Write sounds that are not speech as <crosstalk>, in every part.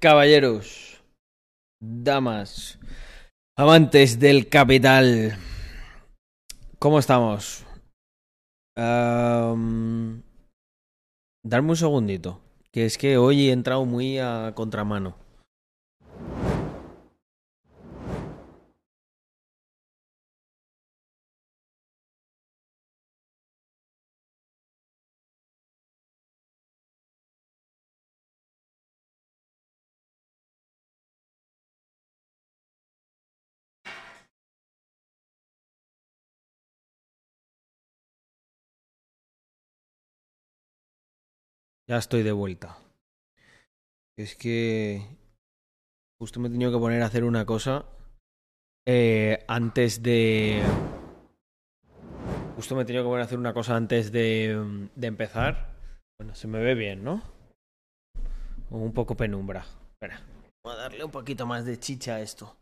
caballeros, damas, amantes del capital. ¿Cómo estamos? Am, darme un segundito, que es que hoy he entrado muy a contramano. Ya estoy de vuelta. Es que justo me he tenido que poner a hacer una cosa eh, antes de... Justo me he tenido que poner a hacer una cosa antes de, de empezar. Bueno, se me ve bien, ¿no? Un poco penumbra. Espera. Voy a darle un poquito más de chicha a esto.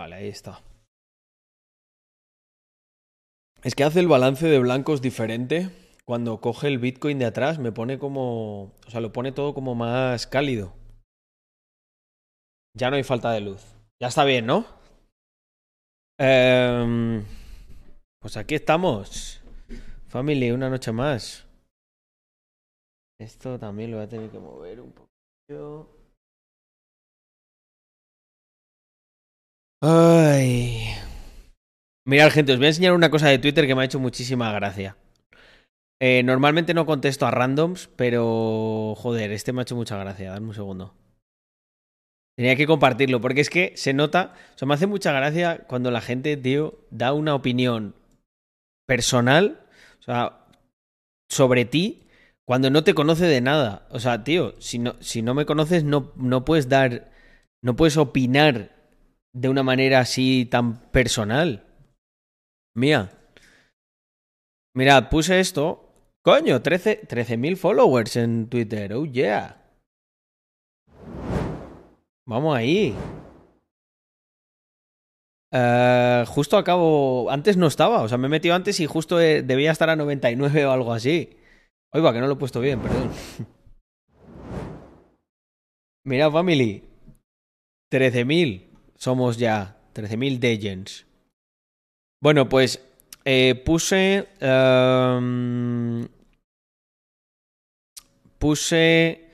Vale, ahí está. Es que hace el balance de blancos diferente. Cuando coge el Bitcoin de atrás me pone como... O sea, lo pone todo como más cálido. Ya no hay falta de luz. Ya está bien, ¿no? Em, pues aquí estamos. Family, una noche más. Esto también lo voy a tener que mover un poquito. Ay. Mirad, gente, os voy a enseñar una cosa de Twitter que me ha hecho muchísima gracia. Eh, normalmente no contesto a randoms, pero joder, este me ha hecho mucha gracia. Dame un segundo. Tenía que compartirlo, porque es que se nota, o sea, me hace mucha gracia cuando la gente, tío, da una opinión personal, o sea, sobre ti, cuando no te conoce de nada. O sea, tío, si no, si no me conoces, no, no puedes dar, no puedes opinar de una manera así tan personal. Mía. Mirad, puse esto. Coño, 13 13.000 followers en Twitter. Oh, yeah. Vamos ahí. Eh, justo acabo. Antes no estaba. O sea, me he metido antes y justo eh, debía estar a 99 o algo así. Oiga, que no lo he puesto bien, perdón. <laughs> Mirad, family. 13.000 somos ya. 13.000 Degents. Bueno, pues eh, puse. em, puse.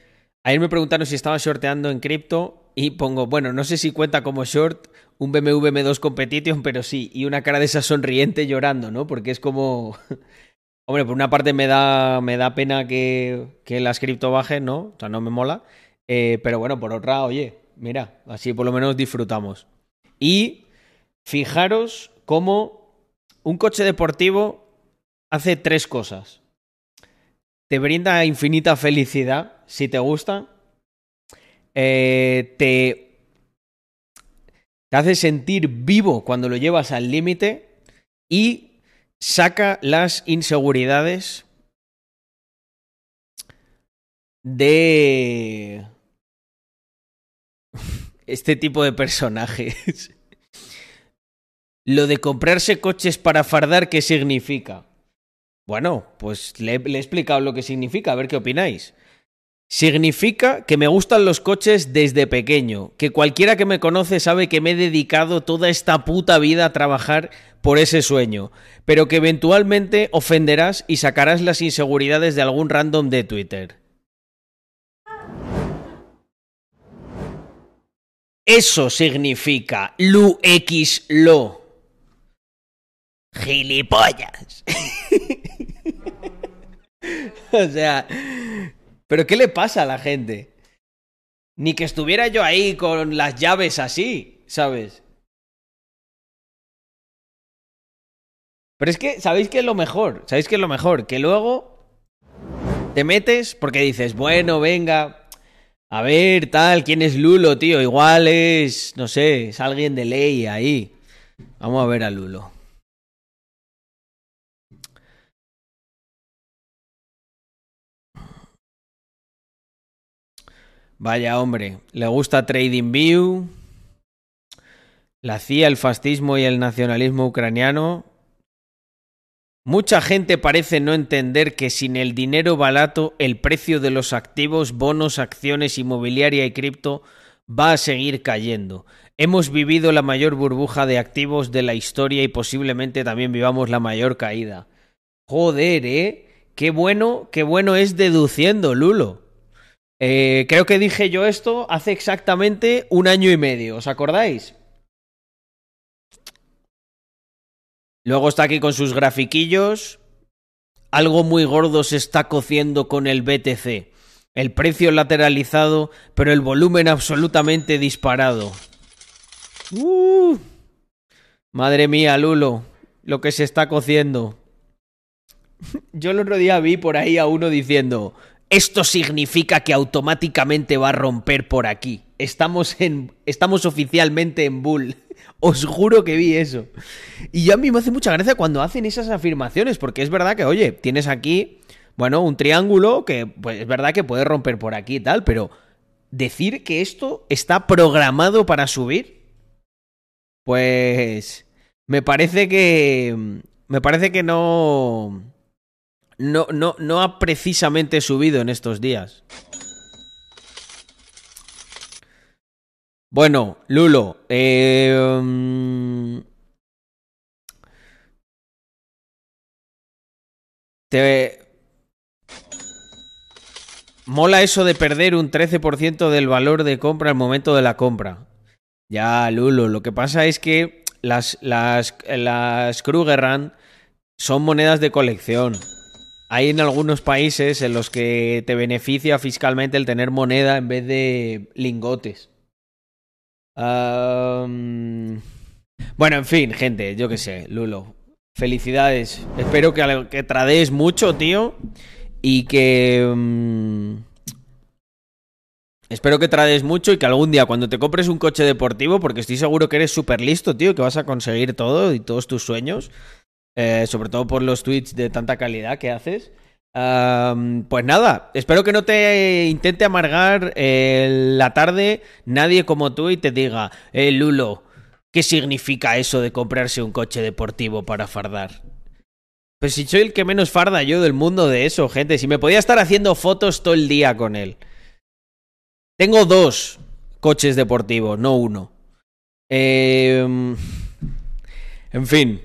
Ayer me preguntaron si estaba shorteando en cripto y pongo, bueno, no sé si cuenta como short un BMW M2 Competition, pero sí, y una cara de esa sonriente llorando, ¿no? Porque es como. <laughs> Hombre, por una parte me da, me da pena que, que las cripto bajen, ¿no? O sea, no me mola. Eh, pero bueno, por otra, oye, mira, así por lo menos disfrutamos. Y fijaros cómo un coche deportivo hace tres cosas. Te brinda infinita felicidad, si te gusta. Eh, te, te hace sentir vivo cuando lo llevas al límite. Y saca las inseguridades de este tipo de personajes. Lo de comprarse coches para fardar, ¿qué significa? Bueno, pues le, le he explicado lo que significa, a ver qué opináis. Significa que me gustan los coches desde pequeño, que cualquiera que me conoce sabe que me he dedicado toda esta puta vida a trabajar por ese sueño, pero que eventualmente ofenderás y sacarás las inseguridades de algún random de Twitter. Eso significa Lu X Lo. Gilipollas. <laughs> o sea, ¿pero qué le pasa a la gente? Ni que estuviera yo ahí con las llaves así, ¿sabes? Pero es que, ¿sabéis qué es lo mejor? ¿Sabéis qué es lo mejor? Que luego te metes porque dices, bueno, venga, a ver, tal, ¿quién es Lulo, tío? Igual es, no sé, es alguien de ley ahí. Vamos a ver a Lulo. Vaya hombre, le gusta Trading View. La CIA, el fascismo y el nacionalismo ucraniano. Mucha gente parece no entender que sin el dinero barato el precio de los activos, bonos, acciones, inmobiliaria y cripto va a seguir cayendo. Hemos vivido la mayor burbuja de activos de la historia y posiblemente también vivamos la mayor caída. Joder, ¿eh? Qué bueno, qué bueno es deduciendo, Lulo. Eh, creo que dije yo esto hace exactamente un año y medio, ¿os acordáis? Luego está aquí con sus grafiquillos. Algo muy gordo se está cociendo con el BTC. El precio lateralizado, pero el volumen absolutamente disparado. Uh, madre mía, Lulo, lo que se está cociendo. <laughs> Yo el otro día vi por ahí a uno diciendo, esto significa que automáticamente va a romper por aquí. Estamos en estamos oficialmente en bull. Os juro que vi eso. Y a mí me hace mucha gracia cuando hacen esas afirmaciones, porque es verdad que, oye, tienes aquí, bueno, un triángulo que pues, es verdad que puede romper por aquí y tal, pero decir que esto está programado para subir, pues me parece que me parece que no no no no ha precisamente subido en estos días. Bueno, Lulo, mm, te... Mola eso de perder un 13% del valor de compra al momento de la compra. Ya, Lulo, lo que pasa es que las, las, las Krugerrand son monedas de colección. Hay en algunos países en los que te beneficia fiscalmente el tener moneda en vez de lingotes. Bueno, en fin, gente, yo qué sé, Lulo. Felicidades. Espero que, que tradees mucho, tío. Y que... Mm, espero que trades mucho y que algún día cuando te compres un coche deportivo, porque estoy seguro que eres súper listo, tío, que vas a conseguir todo y todos tus sueños, eh, sobre todo por los tweets de tanta calidad que haces, pues nada, espero que no te intente amargar eh, la tarde nadie como tú y te diga, eh, Lulo, ¿qué significa eso de comprarse un coche deportivo para fardar? Pues si soy el que menos farda yo del mundo de eso, gente, si me podía estar haciendo fotos todo el día con él. Tengo dos coches deportivos, no uno. Eh, en fin,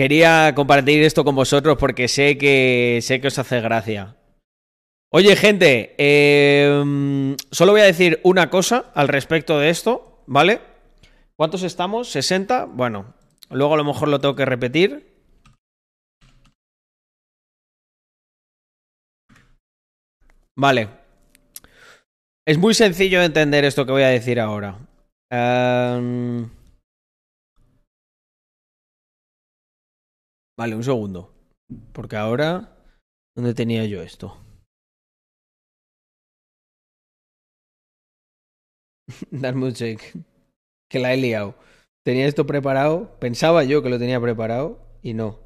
Quería compartir esto con vosotros porque sé que sé que os hace gracia. Oye, gente, em, solo voy a decir una cosa al respecto de esto, ¿vale? ¿Cuántos estamos? ¿60? Bueno, luego a lo mejor lo tengo que repetir. Vale. Es muy sencillo de entender esto que voy a decir ahora. Eh... Vale, un segundo. Porque ahora... ¿Dónde tenía yo esto? <laughs> Darme un check. Que la he liado. Tenía esto preparado. Pensaba yo que lo tenía preparado y no.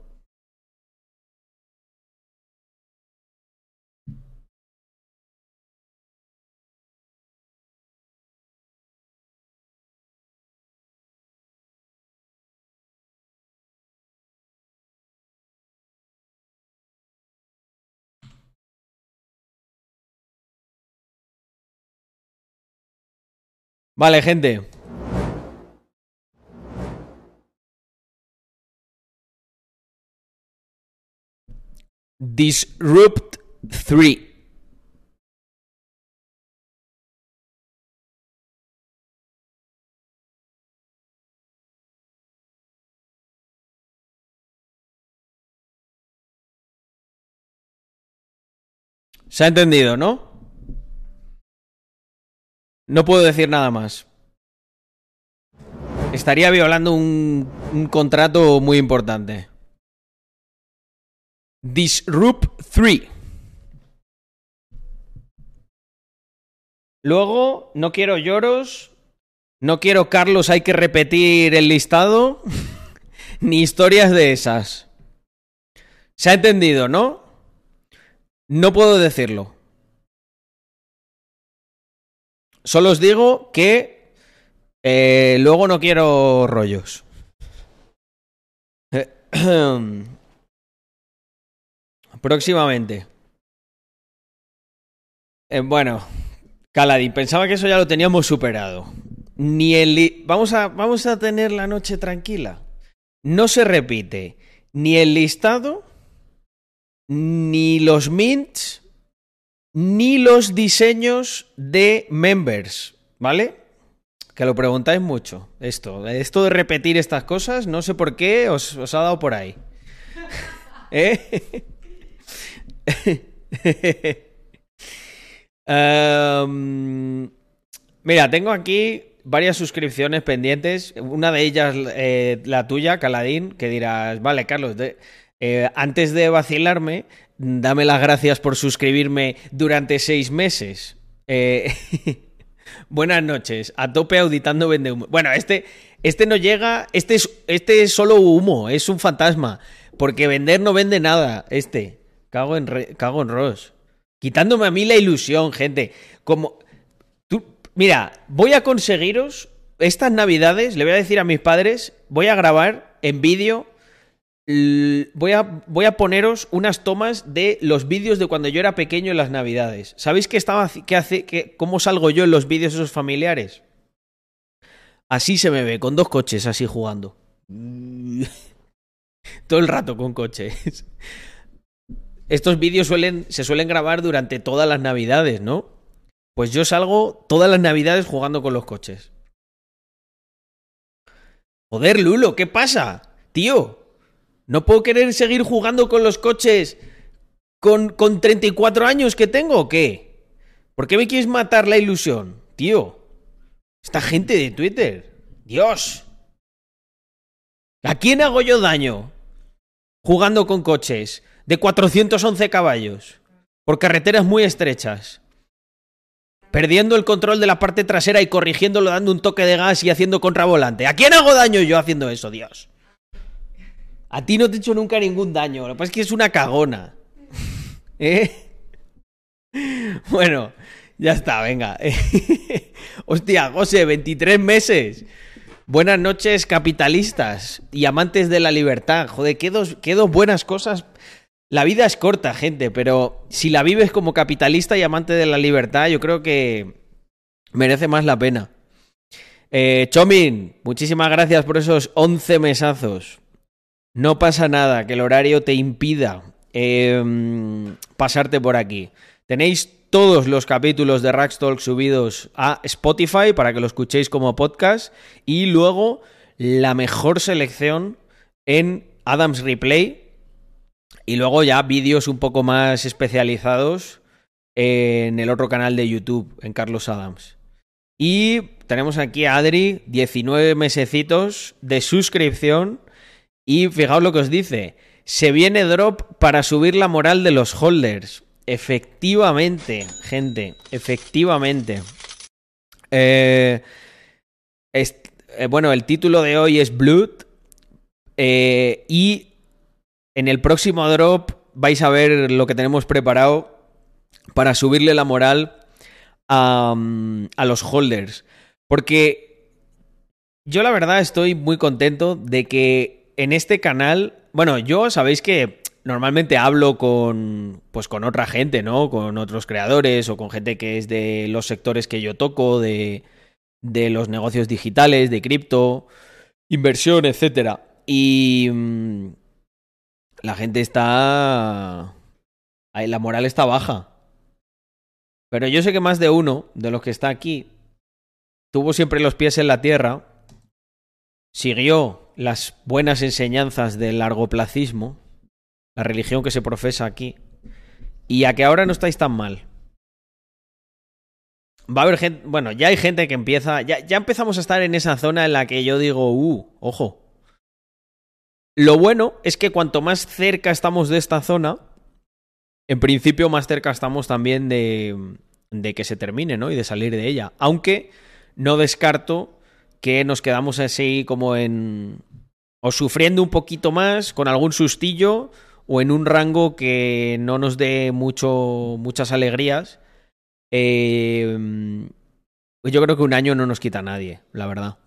Vale, gente. Disrupt 3. Se ha entendido, ¿no? No puedo decir nada más. Estaría violando un, un contrato muy importante. Disrupt 3. Luego, no quiero lloros. No quiero, Carlos, hay que repetir el listado. <laughs> Ni historias de esas. Se ha entendido, ¿no? No puedo decirlo. Solo os digo que eh, luego no quiero rollos. <clears throat> Próximamente. Eh, bueno, Caladín, pensaba que eso ya lo teníamos superado. Ni el vamos a vamos a tener la noche tranquila. No se repite ni el listado, ni los mints, ni los diseños de members, ¿vale? Que lo preguntáis mucho. Esto, esto de repetir estas cosas, no sé por qué os, ha dado por ahí. <laughs> ¿Eh? <laughs> Em, mira, tengo aquí varias suscripciones pendientes. Una de ellas, eh, la tuya, Caladín, que dirás, vale, Carlos, eh, antes de vacilarme, dame las gracias por suscribirme durante seis meses. Eh, <laughs> buenas noches, a tope auditando vende humo. Bueno, este, este no llega, este es, este es solo humo, es un fantasma. Porque vender no vende nada, este. Cago en, cago en Ross. Quitándome a mí la ilusión, gente. Como. Tú, mira, voy a conseguiros. Estas navidades, le voy a decir a mis padres, voy a grabar en vídeo. Voy a, voy a poneros unas tomas de los vídeos de cuando yo era pequeño en las navidades. ¿Sabéis qué estaba, qué hace, cómo salgo yo en los vídeos esos familiares? Así se me ve, con dos coches así jugando. <laughs> Todo el rato con coches. Estos vídeos suelen, se suelen grabar durante todas las navidades, ¿no? Pues yo salgo todas las navidades jugando con los coches. Joder, Lulo, ¿qué pasa? Tío, ¿no puedo querer seguir jugando con los coches con, con 34 años que tengo o qué? ¿Por qué me quieres matar la ilusión? Tío, esta gente de Twitter. Dios. ¿A quién hago yo daño? Jugando con coches de 411 caballos, por carreteras muy estrechas, perdiendo el control de la parte trasera y corrigiéndolo dando un toque de gas y haciendo contravolante. ¿A quién hago daño yo haciendo eso, Dios? A ti no te he hecho nunca ningún daño, lo que pasa es que es una cagona. <laughs> ¿Eh? Bueno, ya está, venga. <laughs> Hostia, José, 23 meses. Buenas noches, capitalistas y amantes de la libertad. Joder, qué dos, qué dos buenas cosas la vida es corta, gente, pero si la vives como capitalista y amante de la libertad, yo creo que merece más la pena. Eh, Chomin, muchísimas gracias por esos 11 mesazos. No pasa nada que el horario te impida em, pasarte por aquí. Tenéis todos los capítulos de Rackstalk subidos a Spotify para que lo escuchéis como podcast y luego la mejor selección en Adams Replay, y luego ya vídeos un poco más especializados en el otro canal de YouTube, en Carlos Adams. Y tenemos aquí a Adri, 19 mesecitos de suscripción. Y fijaos lo que os dice. Se viene drop para subir la moral de los holders. Efectivamente, gente. Efectivamente. Eh, eh, bueno, el título de hoy es Blood. Eh, y en el próximo drop vais a ver lo que tenemos preparado para subirle la moral a, los holders. Porque yo la verdad estoy muy contento de que en este canal, bueno, yo sabéis que normalmente hablo con pues con otra gente, ¿no? Con otros creadores o con gente que es de los sectores que yo toco, de, de los negocios digitales, de cripto, inversión, etcétera. Y mm, la gente está... La moral está baja. Pero yo sé que más de uno de los que está aquí tuvo siempre los pies en la tierra, siguió las buenas enseñanzas del largoplacismo, la religión que se profesa aquí, y a que ahora no estáis tan mal. Va a haber gente, bueno, ya hay gente que empieza, ya, ya empezamos a estar en esa zona en la que yo digo, uh, ojo, lo bueno es que cuanto más cerca estamos de esta zona, en principio más cerca estamos también de, de que se termine, ¿no? Y de salir de ella. Aunque no descarto que nos quedamos así como en... o sufriendo un poquito más, con algún sustillo, o en un rango que no nos dé mucho, muchas alegrías. Eh, Pues yo creo que un año no nos quita a nadie, la verdad.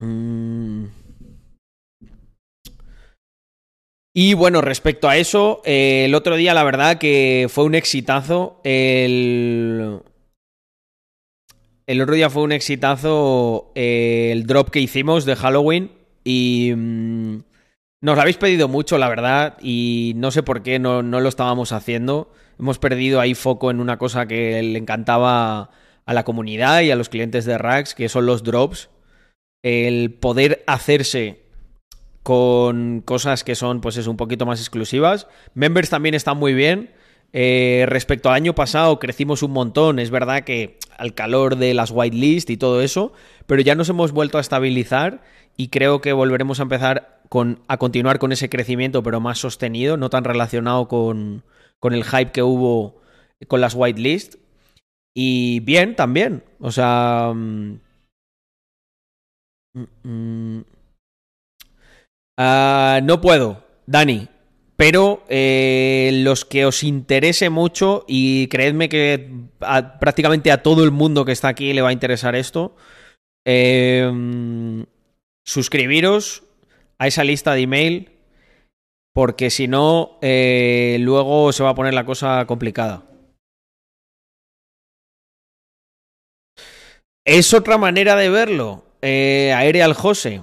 Mm. Y bueno, respecto a eso, eh, el otro día la verdad que fue un exitazo. El, el otro día fue un exitazo eh, el drop que hicimos de Halloween y mm, nos lo habéis pedido mucho, la verdad, y no sé por qué no, no lo estábamos haciendo. Hemos perdido ahí foco en una cosa que le encantaba a la comunidad y a los clientes de Rax, que son los drops. El poder hacerse con cosas que son, pues es un poquito más exclusivas. Members también están muy bien. Eh, respecto al año pasado crecimos un montón, es verdad que al calor de las whitelist y todo eso, pero ya nos hemos vuelto a estabilizar y creo que volveremos a empezar con, a continuar con ese crecimiento, pero más sostenido, no tan relacionado con, con el hype que hubo con las whitelist. Y bien, también. O sea... Mm, mm, ah, no puedo, Dani. Pero eh, los que os interese mucho, y creedme que prácticamente a todo el mundo que está aquí le va a interesar esto, eh, suscribiros a esa lista de email, porque si no, eh, luego se va a poner la cosa complicada. Es otra manera de verlo, eh, Aerial Jose.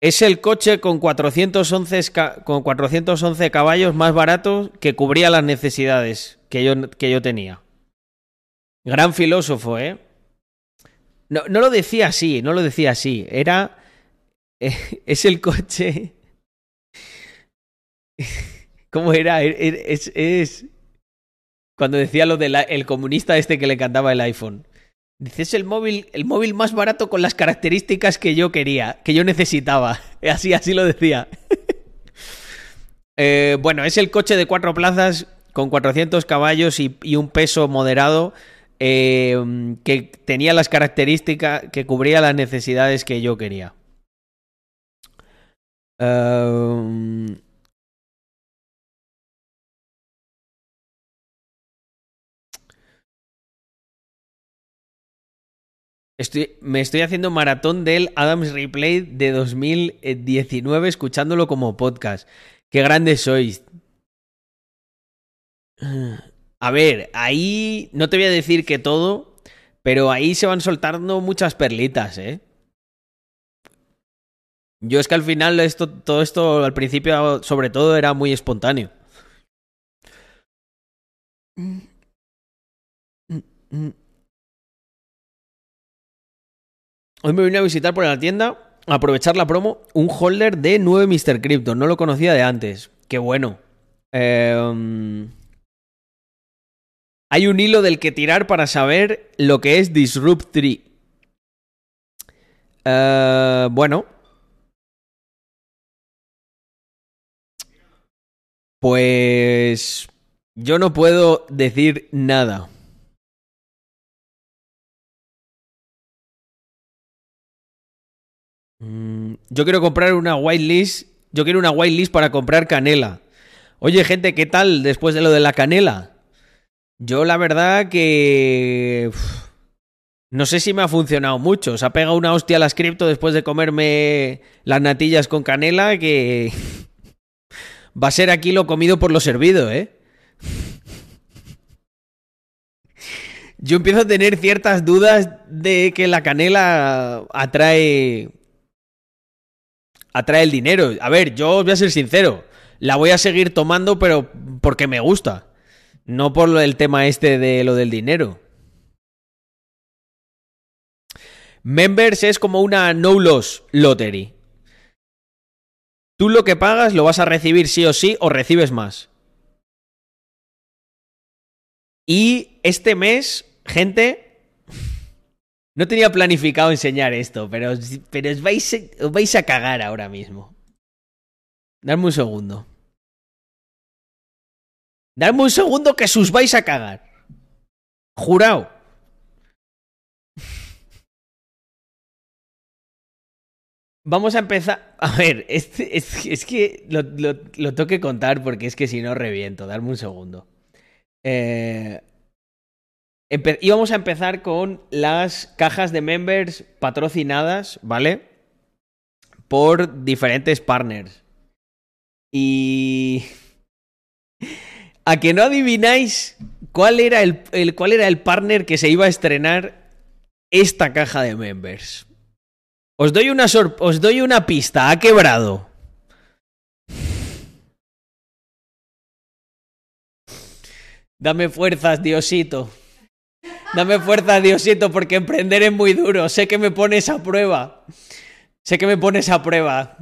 Es el coche con 411, con 411 caballos más barato que cubría las necesidades que yo, tenía. Gran filósofo, ¿eh? No, no, lo decía así, no lo decía así. Era. <laughs> es el coche. <laughs> ¿Cómo era? Er, er, es. es... Cuando decía lo del el comunista este que le encantaba el iPhone. Dice, es el móvil, el móvil más barato con las características que yo quería, que yo necesitaba. <laughs> Así, así lo decía. <laughs> eh, bueno, es el coche de cuatro plazas con 400 caballos y, un peso moderado eh, que tenía las características, que cubría las necesidades que yo quería. Um, Estoy, me estoy haciendo maratón del Adams Replay de 2019 escuchándolo como podcast. Qué grandes sois. A ver, ahí no te voy a decir que todo, pero ahí se van soltando muchas perlitas, ¿eh? Yo es que al final esto, todo esto al principio sobre todo era muy espontáneo. Mm. Mm, mm. Hoy me vine a visitar por la tienda, a aprovechar la promo, un holder de 9 Mr. Crypto. No lo conocía de antes. Qué bueno. Eh, hay un hilo del que tirar para saber lo que es Disrupt 3. Uh, bueno. Pues yo no puedo decir nada. Mm, yo quiero comprar una whitelist. Yo quiero una whitelist para comprar canela. Oye, gente, ¿qué tal después de lo de la canela? Yo la verdad que... no sé si me ha funcionado mucho. Se ha pegado una hostia a las cripto después de comerme las natillas con canela que... <laughs> Va a ser aquí lo comido por lo servido, ¿eh? <laughs> Yo empiezo a tener ciertas dudas de que la canela atrae... Atrae el dinero. A ver, yo os voy a ser sincero. La voy a seguir tomando, pero porque me gusta. No por el tema este de lo del dinero. Members es como una no loss lottery. Tú lo que pagas lo vas a recibir sí o sí o recibes más. Y este mes, gente, no tenía planificado enseñar esto, pero, pero os, vais, os vais a cagar ahora mismo. Dame un segundo. Dame un segundo que sus vais a cagar. Jurado. Vamos a empezar. A ver, es, que lo, lo, lo, tengo que contar porque es que si no reviento. Darme un segundo. Eh, íbamos a empezar con las cajas de members patrocinadas, ¿vale? Por diferentes partners. Y... <laughs> A que no adivináis cuál era el, cuál era el partner que se iba a estrenar esta caja de members. Os doy una, os doy una pista, ha quebrado. Dame fuerzas, Diosito. Dame fuerzas, Diosito, porque emprender es muy duro. Sé que me pones a prueba. Sé que me pones a prueba.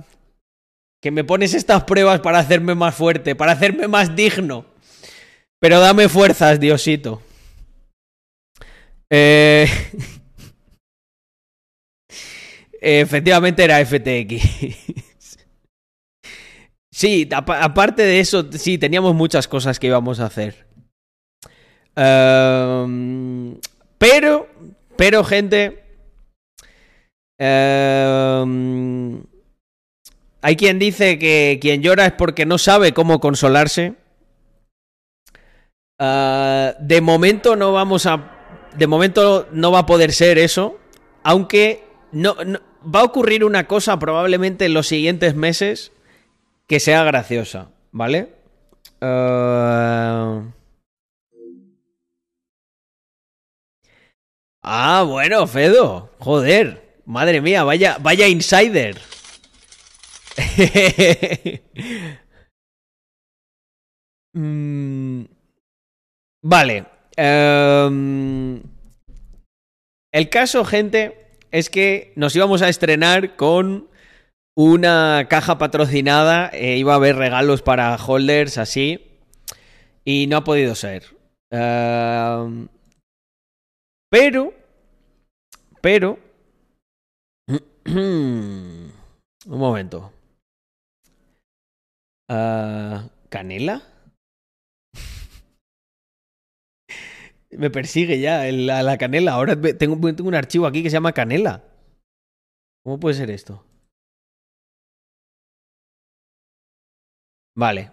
Que me pones estas pruebas para hacerme más fuerte, para hacerme más digno. Pero dame fuerzas, Diosito. Eh... <laughs> Efectivamente era FTX. <laughs> sí, aparte de eso, sí, teníamos muchas cosas que íbamos a hacer. Em, pero, pero, gente. Em, hay quien dice que quien llora es porque no sabe cómo consolarse. Ah, de momento no vamos a. De momento no va a poder ser eso. Aunque no, va a ocurrir una cosa probablemente en los siguientes meses que sea graciosa, ¿vale? Uh... Ah, bueno, Fedo. Joder. Madre mía, vaya, vaya insider. <laughs> Mm, vale. Um, el caso, gente, es que nos íbamos a estrenar con una caja patrocinada. E iba a haber regalos para holders así. Y no ha podido ser. Uh, pero, pero, <clears throat> un momento. Uh, ¿Canela? <laughs> Me persigue ya la, canela. Ahora tengo, tengo un archivo aquí que se llama canela. ¿Cómo puede ser esto? Vale.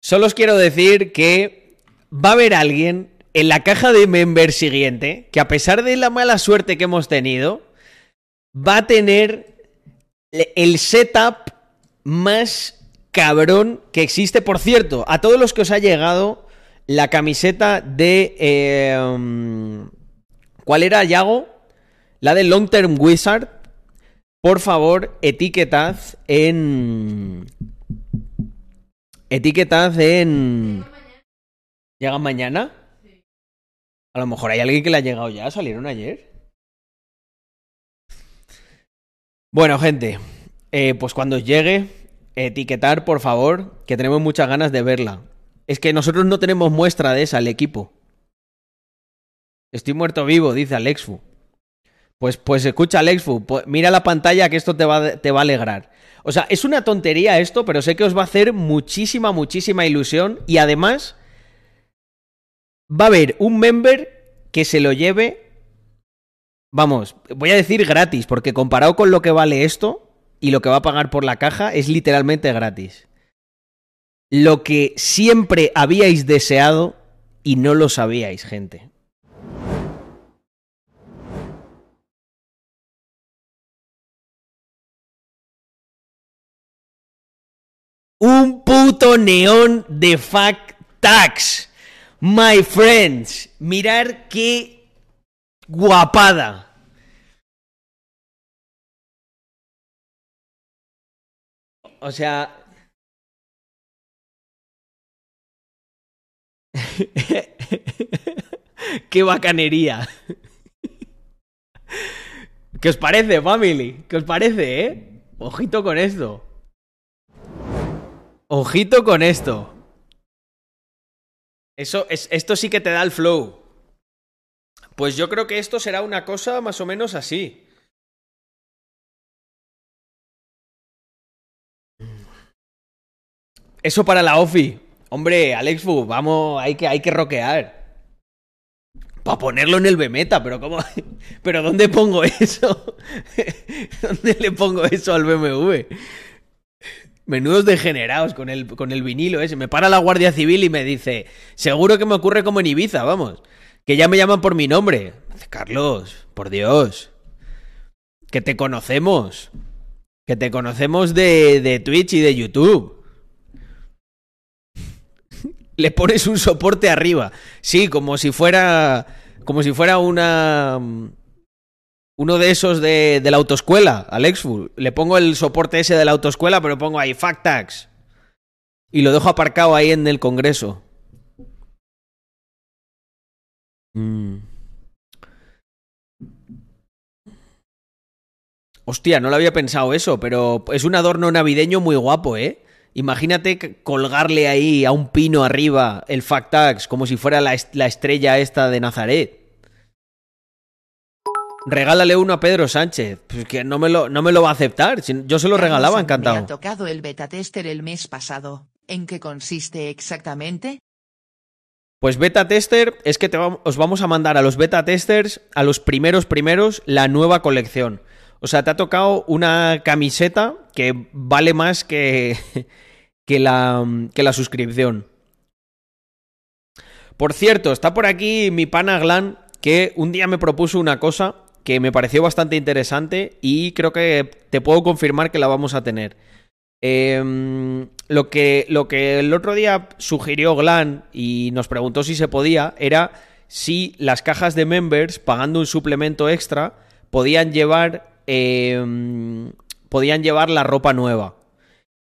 Solo os quiero decir que va a haber alguien en la caja de member siguiente, que a pesar de la mala suerte que hemos tenido, va a tener el setup más cabrón que existe. Por cierto, a todos los que os ha llegado la camiseta de... Eh, ¿Cuál era, Yago? La de Long Term Wizard. Por favor, etiquetad en... Etiquetad en... ¿Llegan mañana? A lo mejor hay alguien que le ha llegado ya, salieron ayer. Bueno, gente, eh, pues cuando llegue, etiquetar, por favor, que tenemos muchas ganas de verla. Es que nosotros no tenemos muestra de esa, el equipo. Estoy muerto vivo, dice Alexfu. Pues, pues escucha, Alexfu, pues mira la pantalla que esto te va, te va a alegrar. O sea, es una tontería esto, pero sé que os va a hacer muchísima, muchísima ilusión. Y además, va a haber un member que se lo lleve, vamos, voy a decir gratis, porque comparado con lo que vale esto y lo que va a pagar por la caja, es literalmente gratis. Lo que siempre habíais deseado y no lo sabíais, gente. Un puto neón de fact tax. My friends, mirar qué guapada. O sea... <laughs> qué bacanería. ¿Qué os parece, family? ¿Qué os parece, eh? Ojito con esto. Ojito con esto. Eso, es, esto sí que te da el flow. Pues yo creo que esto será una cosa más o menos así. Eso para la OFI. Hombre, Alexfu, vamos, hay que, hay que roquear. Para ponerlo en el B-Meta, pero ¿cómo? <laughs> ¿Pero dónde pongo eso? <laughs> ¿Dónde le pongo eso al BMW? Menudos degenerados con el, con el vinilo ese. Me para la Guardia Civil y me dice, seguro que me ocurre como en Ibiza, vamos. Que ya me llaman por mi nombre. Carlos, por Dios. Que te conocemos. Que te conocemos de, de Twitch y de YouTube. <laughs> Le pones un soporte arriba. Sí, como si fuera. Como si fuera una. Uno de esos de, de la autoescuela, Alexful. Le pongo el soporte ese de la autoescuela, pero pongo ahí Factax. Y lo dejo aparcado ahí en el Congreso. Mm. Hostia, no lo había pensado eso, pero es un adorno navideño muy guapo, ¿eh? Imagínate colgarle ahí a un pino arriba el Factax como si fuera la, estrella esta de Nazaret. Regálale uno a Pedro Sánchez. Pues que no me lo, no me lo va a aceptar. Yo se lo regalaba encantado. Me ha tocado el beta tester el mes pasado. ¿En qué consiste exactamente? Pues beta tester es que os vamos a mandar a los beta testers, a los primeros primeros, la nueva colección. O sea, te ha tocado una camiseta que vale más que, <laughs> que, la, que la suscripción. Por cierto, está por aquí mi pana Glan, que un día me propuso una cosa que me pareció bastante interesante y creo que te puedo confirmar que la vamos a tener. Em, lo, que, lo que el otro día sugirió Glan y nos preguntó si se podía era si las cajas de members, pagando un suplemento extra, podían llevar, em, podían llevar la ropa nueva.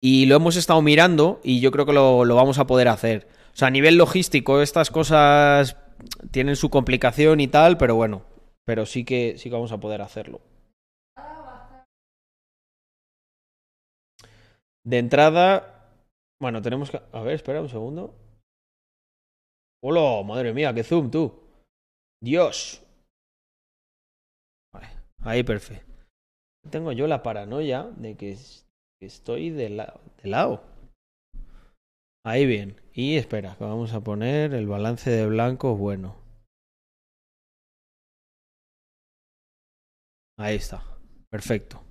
Y lo hemos estado mirando y yo creo que lo, lo vamos a poder hacer. O sea, a nivel logístico, estas cosas tienen su complicación y tal, pero bueno, pero sí que, sí que vamos a poder hacerlo. De entrada, bueno, tenemos que... A ver, espera un segundo. ¡Hola! Madre mía, qué zoom tú. Dios. Vale, ahí perfecto. Tengo yo la paranoia de que, estoy de, de lado. Ahí bien. Y espera, que vamos a poner el balance de blanco bueno. Ahí está. Perfecto.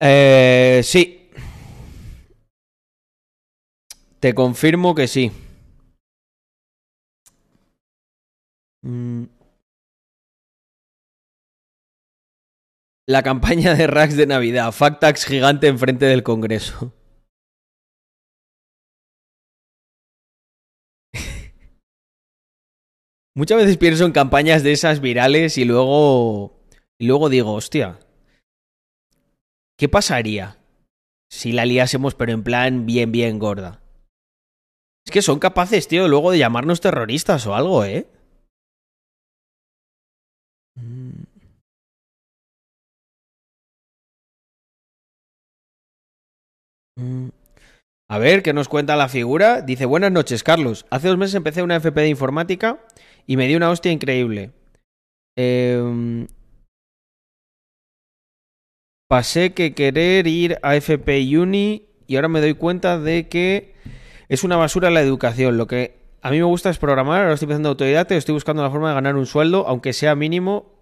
Eh, sí. Te confirmo que sí. Mm. La campaña de racks de Navidad. Factax gigante enfrente del Congreso. <laughs> Muchas veces pienso en campañas de esas virales y luego. Y luego digo, hostia. ¿Qué pasaría si la liásemos pero en plan bien, bien gorda? Es que son capaces, tío, luego de llamarnos terroristas o algo, ¿eh? A ver, ¿qué nos cuenta la figura? Dice, buenas noches, Carlos. Hace dos meses empecé una FP de informática y me dio una hostia increíble. Eh, pasé que querer ir a FP Uni y ahora me doy cuenta de que es una basura la educación. Lo que a mí me gusta es programar, ahora estoy empezando autoridad, estoy buscando la forma de ganar un sueldo, aunque sea mínimo.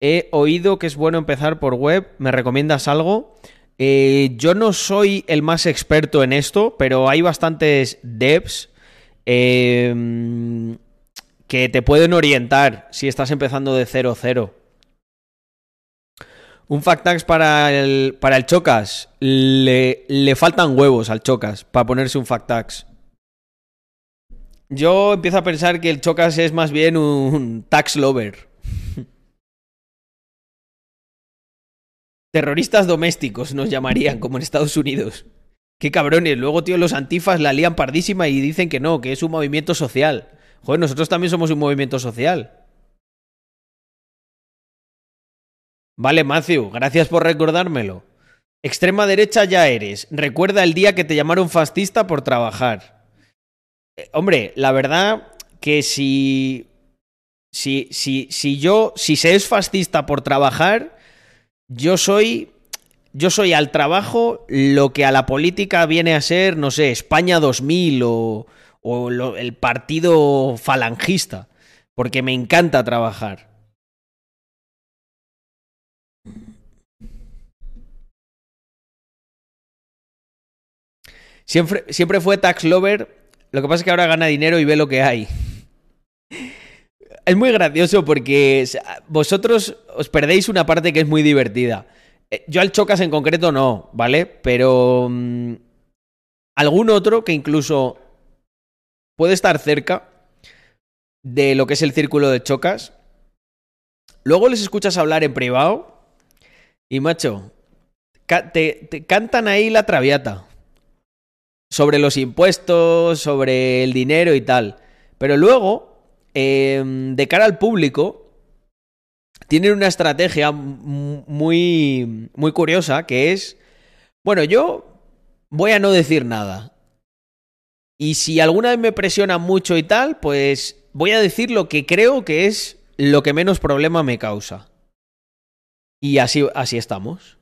He oído que es bueno empezar por web, ¿me recomiendas algo? Eh, yo no soy el más experto en esto, pero hay bastantes devs eh, que te pueden orientar si estás empezando de 0-0. Un Factax para el, para el Chocas. Le, le faltan huevos al Chocas para ponerse un Factax. Yo empiezo a pensar que el Chocas es más bien un tax lover. <laughs> Terroristas domésticos nos llamarían, como en Estados Unidos. Qué cabrones. Luego, tío, los antifas la lían pardísima y dicen que no, que es un movimiento social. Joder, nosotros también somos un movimiento social. Vale, Matthew, gracias por recordármelo. Extrema derecha ya eres. Recuerda el día que te llamaron fascista por trabajar. Eh, hombre, la verdad que si. Si, si, si yo. Si se es fascista por trabajar, yo soy. Yo soy al trabajo lo que a la política viene a ser, no sé, España 2000 o, o el partido falangista. Porque me encanta trabajar. Siempre, siempre fue tax lover. Lo que pasa es que ahora gana dinero y ve lo que hay. es muy gracioso porque vosotros os perdéis una parte que es muy divertida. Eh, yo al Chocas en concreto no, ¿vale? Pero mm, algún otro que incluso puede estar cerca de lo que es el círculo de Chocas. Luego les escuchas hablar en privado y, macho, te, cantan ahí la traviata sobre los impuestos, sobre el dinero y tal. Pero luego, em, de cara al público, tienen una estrategia muy, muy curiosa que es, bueno, yo voy a no decir nada. Y si alguna vez me presiona mucho y tal, pues voy a decir lo que creo que es lo que menos problema me causa. Y así, así estamos.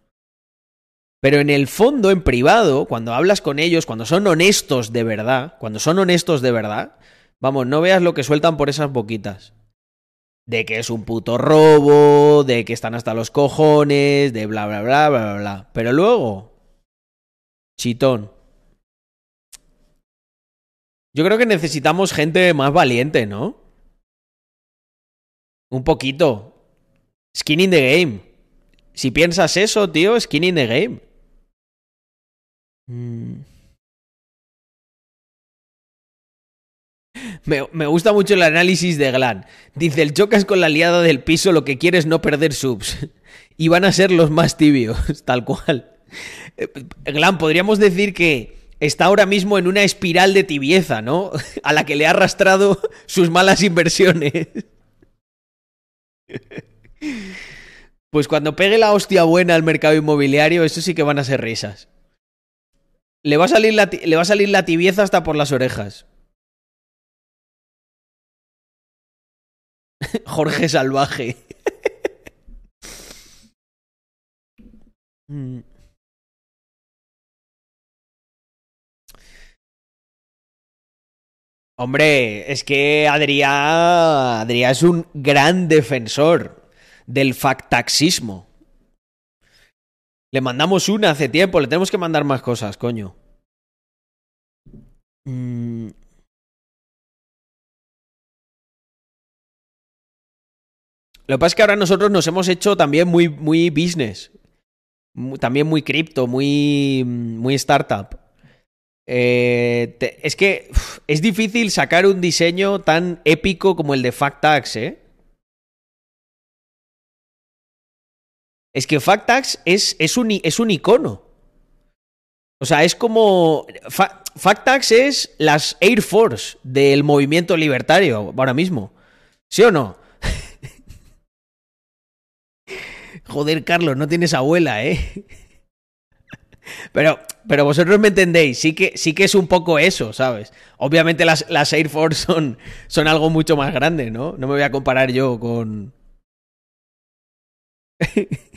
Pero en el fondo, en privado, cuando hablas con ellos, cuando son honestos de verdad, cuando son honestos de verdad, vamos, no veas lo que sueltan por esas boquitas. De que es un puto robo, de que están hasta los cojones, de bla, bla, bla, bla, bla, bla. Pero luego, chitón. Yo creo que necesitamos gente más valiente, ¿no? Un poquito. Skin in the game. Si piensas eso, tío, skin in the game. Mm. Me, gusta mucho el análisis de Glan. Dice, el chocas con la liada del piso, lo que quiere es no perder subs. <laughs> y van a ser los más tibios, <laughs> tal cual. Eh, Glan, podríamos decir que está ahora mismo en una espiral de tibieza, ¿no? <laughs> A la que le ha arrastrado sus malas inversiones. Pues cuando pegue la hostia buena al mercado inmobiliario, eso sí que van a ser risas. Le va a salir la, le va a salir la tibieza hasta por las orejas. <laughs> Jorge Salvaje. <laughs> Mm. Hombre, es que Adrián, Adrián es un gran defensor del factaxismo. Le mandamos una hace tiempo, le tenemos que mandar más cosas, coño. Mm. Lo que pasa es que ahora nosotros nos hemos hecho también muy, muy business. También muy cripto, muy, muy startup. Eh, es que es difícil sacar un diseño tan épico como el de Factax, ¿eh? Es que Factax es, es, un, es un icono. O sea, es como. Factax es las Air Force del movimiento libertario ahora mismo. ¿Sí o no? <laughs> Joder, Carlos, no tienes abuela, ¿eh? Pero, pero vosotros me entendéis, sí que, sí que es un poco eso, ¿sabes? Obviamente las, las Air Force son, son algo mucho más grande, ¿no? No me voy a comparar yo con. <laughs>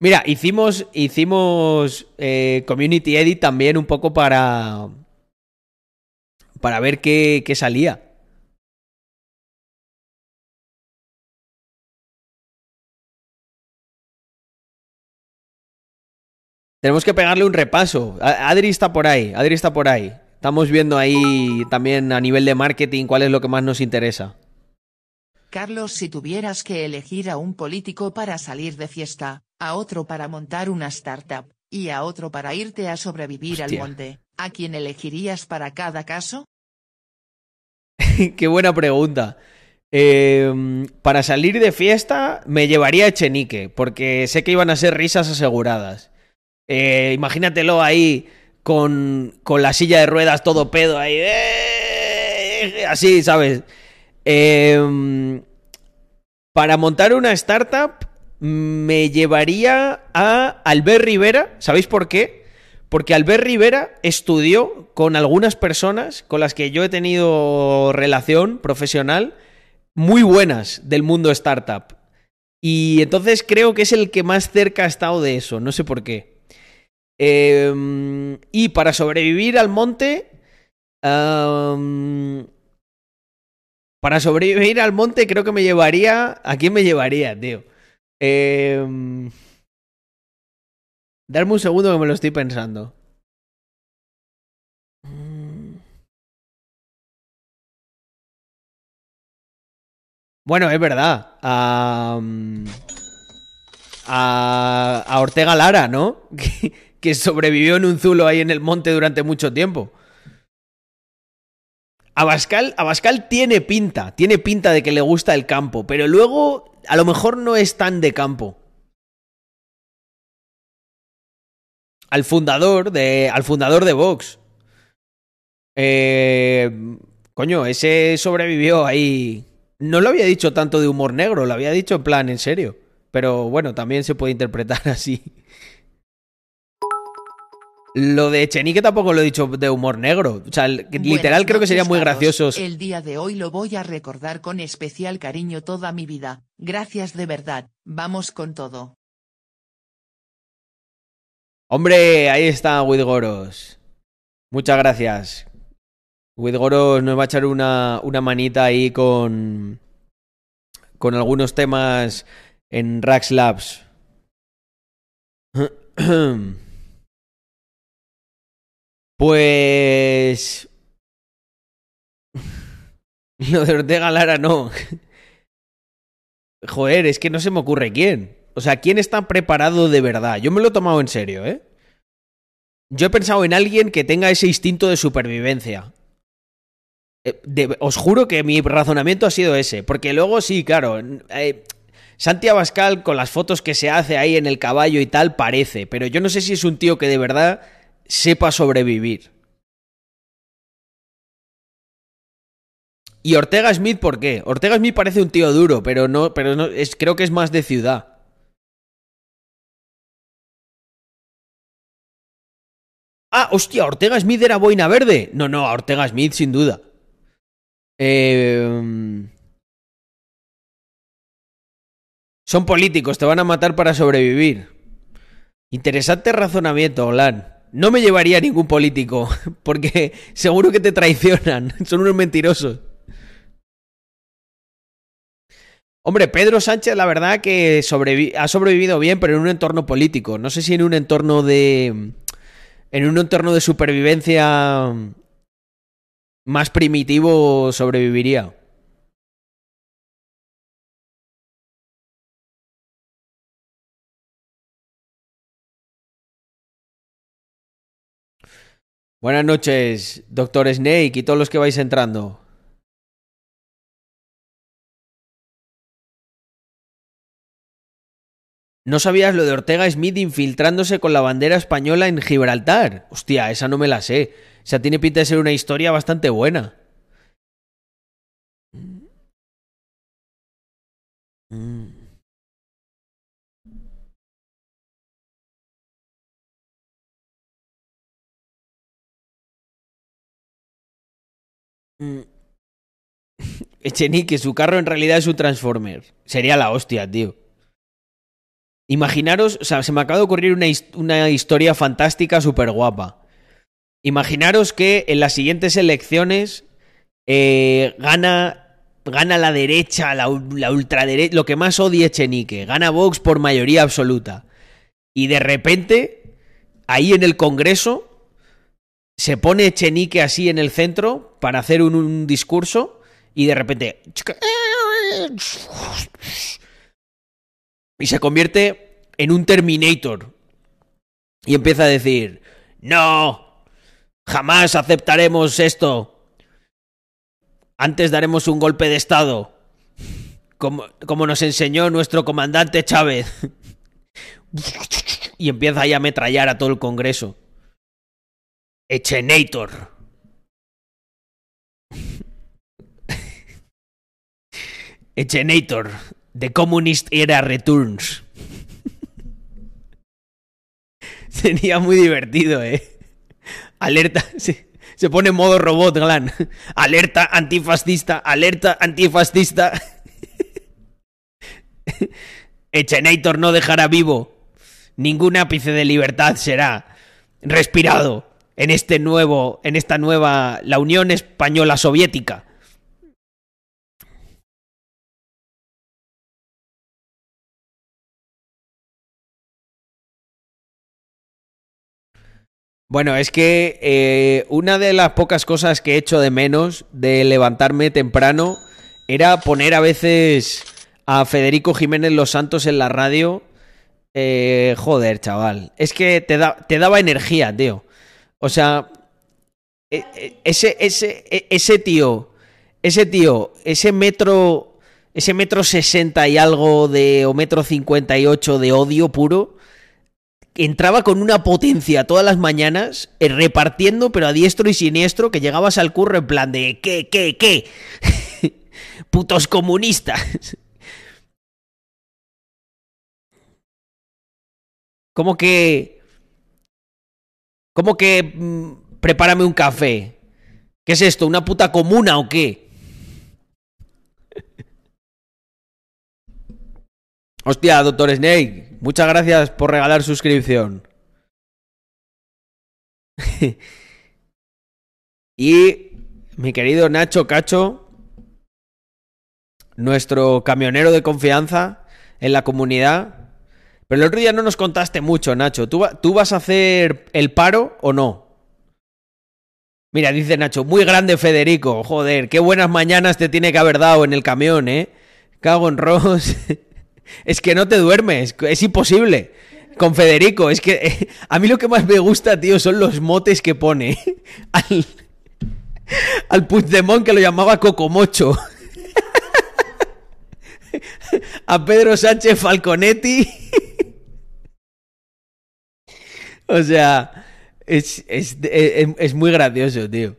Mira, hicimos, hicimos eh, Community Edit también un poco para, para ver qué, qué salía. Tenemos que pegarle un repaso. Adri está por ahí, Adri está por ahí. Estamos viendo ahí también a nivel de marketing cuál es lo que más nos interesa. Carlos, si tuvieras que elegir a un político para salir de fiesta, a otro para montar una startup, y a otro para irte a sobrevivir al monte, ¿a quién elegirías para cada caso? <laughs> Qué buena pregunta. Em, para salir de fiesta me llevaría a Echenique, porque sé que iban a ser risas aseguradas. Eh, imagínatelo ahí con, con, la silla de ruedas todo pedo ahí. Eh, así, ¿sabes? Em, para montar una startup me llevaría a Albert Rivera. ¿Sabéis por qué? Porque Albert Rivera estudió con algunas personas con las que yo he tenido relación profesional muy buenas del mundo startup. Y entonces creo que es el que más cerca ha estado de eso, no sé por qué. Em, y para sobrevivir al monte... para sobrevivir al monte creo que me llevaría... ¿A quién me llevaría, tío? Eh, darme un segundo que me lo estoy pensando. Bueno, es verdad. A, a, Ortega Lara, ¿no? <laughs> Que, sobrevivió en un zulo ahí en el monte durante mucho tiempo. Abascal, Abascal tiene pinta, tiene pinta de que le gusta el campo, pero luego a lo mejor no es tan de campo. Al fundador de, al fundador de Vox. Eh, coño, ese sobrevivió ahí no lo había dicho tanto de humor negro, lo había dicho en plan en serio. Pero bueno, también se puede interpretar <laughs> así. Lo de Chenique tampoco lo he dicho de humor negro. O sea, literal creo que sería muy gracioso. El día de hoy lo voy a recordar con especial cariño toda mi vida. Gracias de verdad. Vamos con todo. Hombre, ahí está Widgoros. Muchas gracias. Widgoro nos va a echar una, una manita ahí con, con algunos temas en Rax Labs. <clears throat> Pues... <laughs> Lo de Ortega Lara no. <laughs> Joder, es que no se me ocurre quién. O sea, ¿quién está preparado de verdad? Yo me lo he tomado en serio, ¿eh? Yo he pensado en alguien que tenga ese instinto de supervivencia. Eh, os juro que mi razonamiento ha sido ese, porque luego sí, claro, eh, Santi Abascal con las fotos que se hace ahí en el caballo y tal parece, pero yo no sé si es un tío que de verdad sepa sobrevivir. Y Ortega Smith, ¿por qué? Ortega Smith parece un tío duro, pero no, pero no, es, creo que es más de ciudad. Ah, hostia, Ortega Smith era boina verde. No, no, Ortega Smith sin duda. Em, son políticos, te van a matar para sobrevivir. Interesante razonamiento, Olan. No me llevaría ningún político, <laughs> porque seguro que te traicionan. <laughs> Son unos mentirosos. Hombre, Pedro Sánchez, la verdad que ha sobrevivido bien, pero en un entorno político. No sé si en un entorno de. En un entorno de supervivencia más primitivo sobreviviría. Buenas noches, doctor Snake y todos los que vais entrando. ¿No sabías lo de Ortega Smith infiltrándose con la bandera española en Gibraltar? Hostia, esa no me la sé. O sea, tiene pinta de ser una historia bastante buena. Echenique, su carro en realidad es un Transformer. Sería la hostia, tío. Imaginaros, o sea, se me acaba de ocurrir una, historia fantástica súper guapa. Imaginaros que en las siguientes elecciones eh, gana, gana la derecha, la, ultraderecha, lo que más odia Echenique. Gana Vox por mayoría absoluta. Y de repente, ahí en el Congreso, se pone Echenique así en el centro para hacer un, discurso y de repente... Y se convierte en un Terminator. Y empieza a decir, no, Jamás aceptaremos esto. Antes daremos un golpe de Estado. Como, como nos enseñó nuestro comandante Chávez. <laughs> Y empieza ahí a ametrallar a todo el Congreso. Echenator. Echenator. The Communist Era Returns. Sería muy divertido, eh. Alerta, se, pone en modo robot, Glan. Alerta antifascista, alerta antifascista. Echenator no dejará vivo. Ningún ápice de libertad será respirado en este nuevo, en esta nueva, la Unión Española Soviética. Bueno, es que eh, una de las pocas cosas que he hecho de menos de levantarme temprano era poner a veces a Federico Jiménez Los Santos en la radio. Eh, joder, chaval. Es que te, da, te daba energía, tío. O sea, e, e, ese, ese, e, ese tío, ese tío, ese metro, ese metro sesenta y algo de, o metro cincuenta y ocho de odio puro, entraba con una potencia todas las mañanas, eh, repartiendo, pero a diestro y siniestro, que llegabas al curro en plan de, ¿qué, qué, qué? <laughs> Putos comunistas. ¿Cómo que... ¿Cómo que... Mm, prepárame un café? ¿Qué es esto? ¿Una puta comuna o qué? Hostia, doctor Snake, muchas gracias por regalar suscripción. <laughs> y mi querido Nacho Cacho, nuestro camionero de confianza en la comunidad. Pero el otro día no nos contaste mucho, Nacho. ¿Tú, ¿Tú, vas a hacer el paro o no? Mira, dice Nacho, muy grande Federico. Joder, qué buenas mañanas te tiene que haber dado en el camión, ¿eh? Cago en Ross. <laughs> Es que no te duermes, es imposible. Con Federico, es que <laughs> a mí lo que más me gusta, tío, son los motes que pone <laughs> al, al Puigdemont que lo llamaba Cocomocho. A Pedro Sánchez Falconetti. <laughs> O sea, es, es, es, muy gracioso, tío.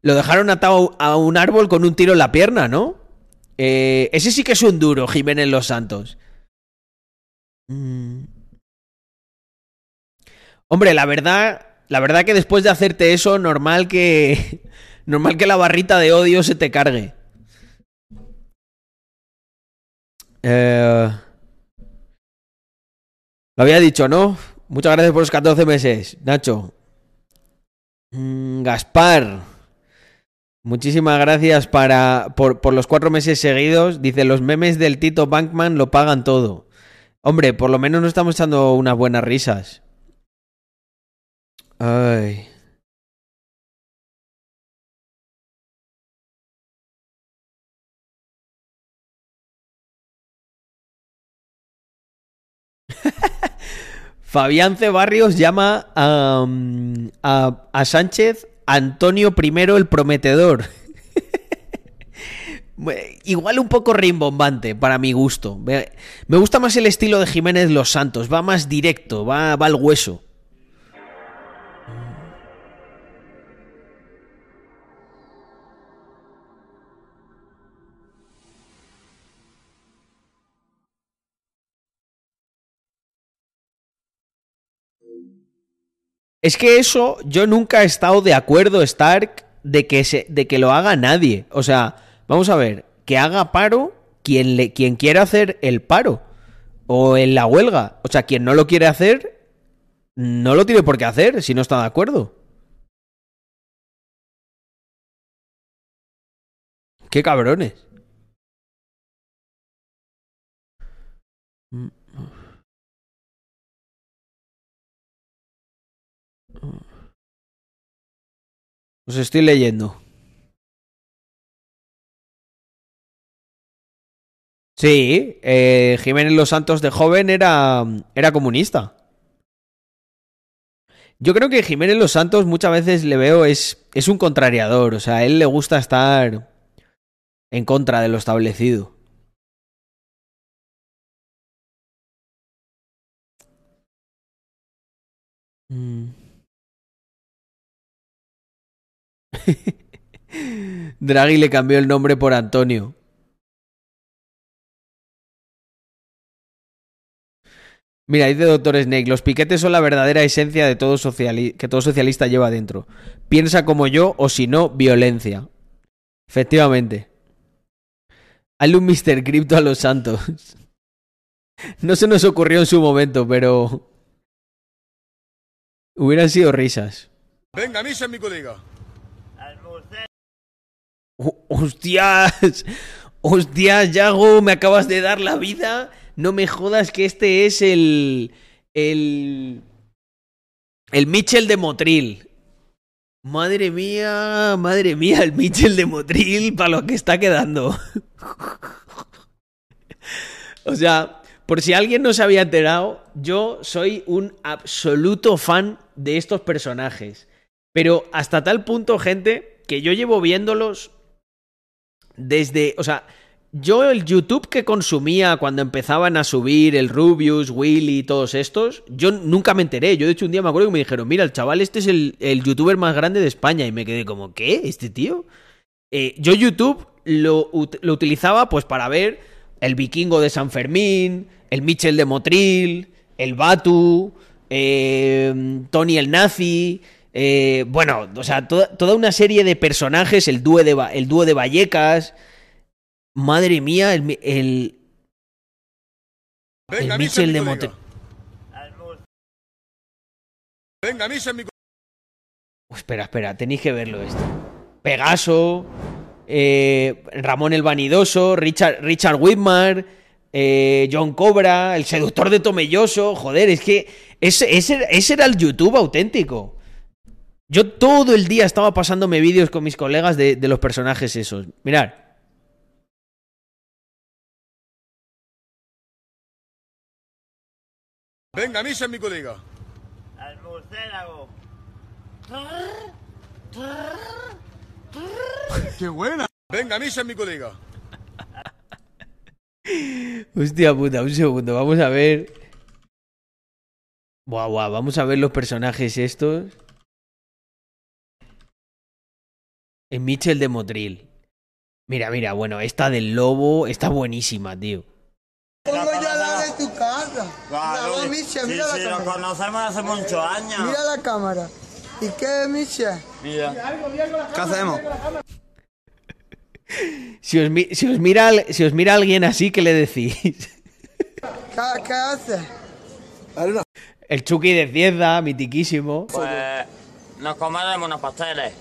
Lo dejaron atado a un árbol con un tiro en la pierna, ¿no? Eh, ese sí que es un duro, Jiménez Los Santos. Mm. Hombre, la verdad, la verdad que después de hacerte eso, normal que, <laughs> normal que la barrita de odio se te cargue. Eh, lo había dicho, ¿no? Muchas gracias por los 14 meses, Nacho. Mm, Gaspar. Muchísimas gracias para, por, por, los cuatro meses seguidos. Dice, los memes del Tito Bankman lo pagan todo. Hombre, por lo menos nos estamos echando unas buenas risas. Ay. Fabián Cebarrios llama a, a, a Sánchez Antonio I el Prometedor. <laughs> Igual un poco rimbombante para mi gusto. Me gusta más el estilo de Jiménez Los Santos, va más directo, va, va al hueso. Es que eso yo nunca he estado de acuerdo, Stark, de que, se, de que lo haga nadie. O sea, vamos a ver, que haga paro quien, le, quien quiera hacer el paro o en la huelga. O sea, quien no lo quiere hacer, no lo tiene por qué hacer si no está de acuerdo. Qué cabrones. Mm. Os estoy leyendo. Sí, eh, Jiménez Los Santos de joven era, era comunista. Yo creo que Jiménez Los Santos muchas veces le veo es, es un contrariador, o sea, él le gusta estar en contra de lo establecido. Mm. <laughs> Draghi le cambió el nombre por Antonio. Mira, dice Doctor Snake, los piquetes son la verdadera esencia de todo que todo socialista lleva dentro. Piensa como yo o si no, violencia. Efectivamente. Hazle un Mr. Crypto a los santos. <laughs> No se nos ocurrió en su momento, pero... <laughs> Hubieran sido risas. Venga, misa mi colega. Hostias, <laughs> hostias, Yago, me acabas de dar la vida. No me jodas que este es el. El. El Mitchell de Motril. Madre mía, madre mía, el Mitchell de Motril para lo que está quedando. <laughs> o sea, por si alguien no se había enterado, yo soy un absoluto fan de estos personajes. Pero hasta tal punto, gente, que yo llevo viéndolos desde, o sea, yo el YouTube que consumía cuando empezaban a subir el Rubius, Willy y todos estos, yo nunca me enteré. Yo de hecho un día me acuerdo que me dijeron, mira, el chaval este es el, el youtuber más grande de España. Y me quedé como, ¿qué? ¿Este tío? Eh, yo YouTube lo, lo, utilizaba pues para ver el vikingo de San Fermín, el Mitchell de Motril, el Batu, eh, Tony el Nazi... Eh, bueno, o sea, toda, toda, una serie de personajes, el dúo de, el dúo de Vallecas, Madre mía, el. El, Venga, el Mitchell de. Venga, mi oh, Espera, espera, tenéis que verlo esto. Pegaso, eh, Ramón el Vanidoso, Richard, Richard Whitmar, eh, John Cobra, el seductor de Tomelloso. Joder, es que ese, ese, ese era el YouTube auténtico. Yo todo el día estaba pasándome vídeos con mis colegas de, de los personajes esos. Mirad. Venga, misa en mi colega. Al murciélago. ¡Qué buena! Venga, misa en mi colega. Hostia puta, un segundo, vamos a ver. Buah, buah, vamos a ver los personajes estos. En Mitchell de Motril. Mira, mira, bueno, esta del lobo está buenísima, tío. Pongo yo al lado de tu casa. Claro, sí, mira sí, la lo cámara. conocemos hace muchos años. Mira la cámara. ¿Y qué, Misha? Mira. ¿Qué hacemos? Si os, mi- si os mira, si os mira alguien así, ¿qué le decís? ¿Qué, qué haces? El Chucky de Cieza, mitiquísimo. Pues nos comeremos unos pasteles.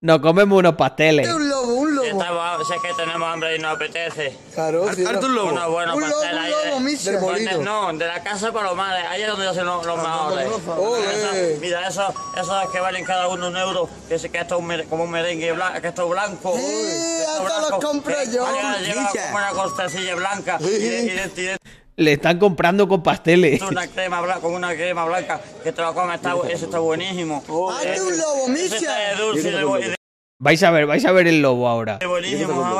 Nos comemos unos pasteles. Es un lobo, un lobo. estamos, si es que tenemos hambre y nos apetece. Claro, sí. Unos buenos Un lobo, pasteles ahí. un lobo, de- Misha. Pues, no, de la casa Palomares, ahí es donde hacen los, los mejores. Eso- Mira, esos esos que valen cada uno un euro, que, se- que esto es un como un merengue blanco, que esto es blanco. Sí, Esto hasta blanco, los compro que yo. Lleva, lleva como una costacilla blanca y, de- y de- y de- Le están comprando con pasteles. una crema blanca, con una crema blanca que te lo comes, está, eso está buenísimo. Hazte un lobo, Misha. dulce de, Vais a ver, vais a ver el lobo ahora. buenísimo.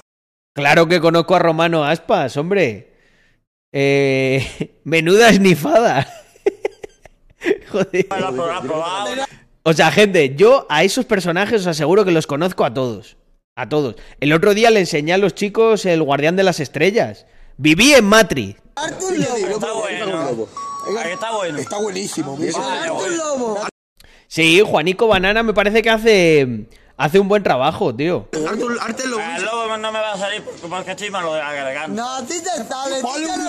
Claro que conozco a Romano Aspas, hombre. Eh, <laughs> menuda esnifada. <laughs> Joder. O sea, gente, yo a esos personajes os aseguro que los conozco a todos. A todos. El otro día le enseñé a los chicos el Guardián de las Estrellas. Viví en Matri. Hazte un lobo. Está bueno. Está bueno. Está buenísimo. Hazte un lobo. Sí, Juanico Banana me parece que hace, hace un buen trabajo, tío. Arte lo El lobo no me va a salir porque estoy malo de la garganta. No, a ti te sale. tío.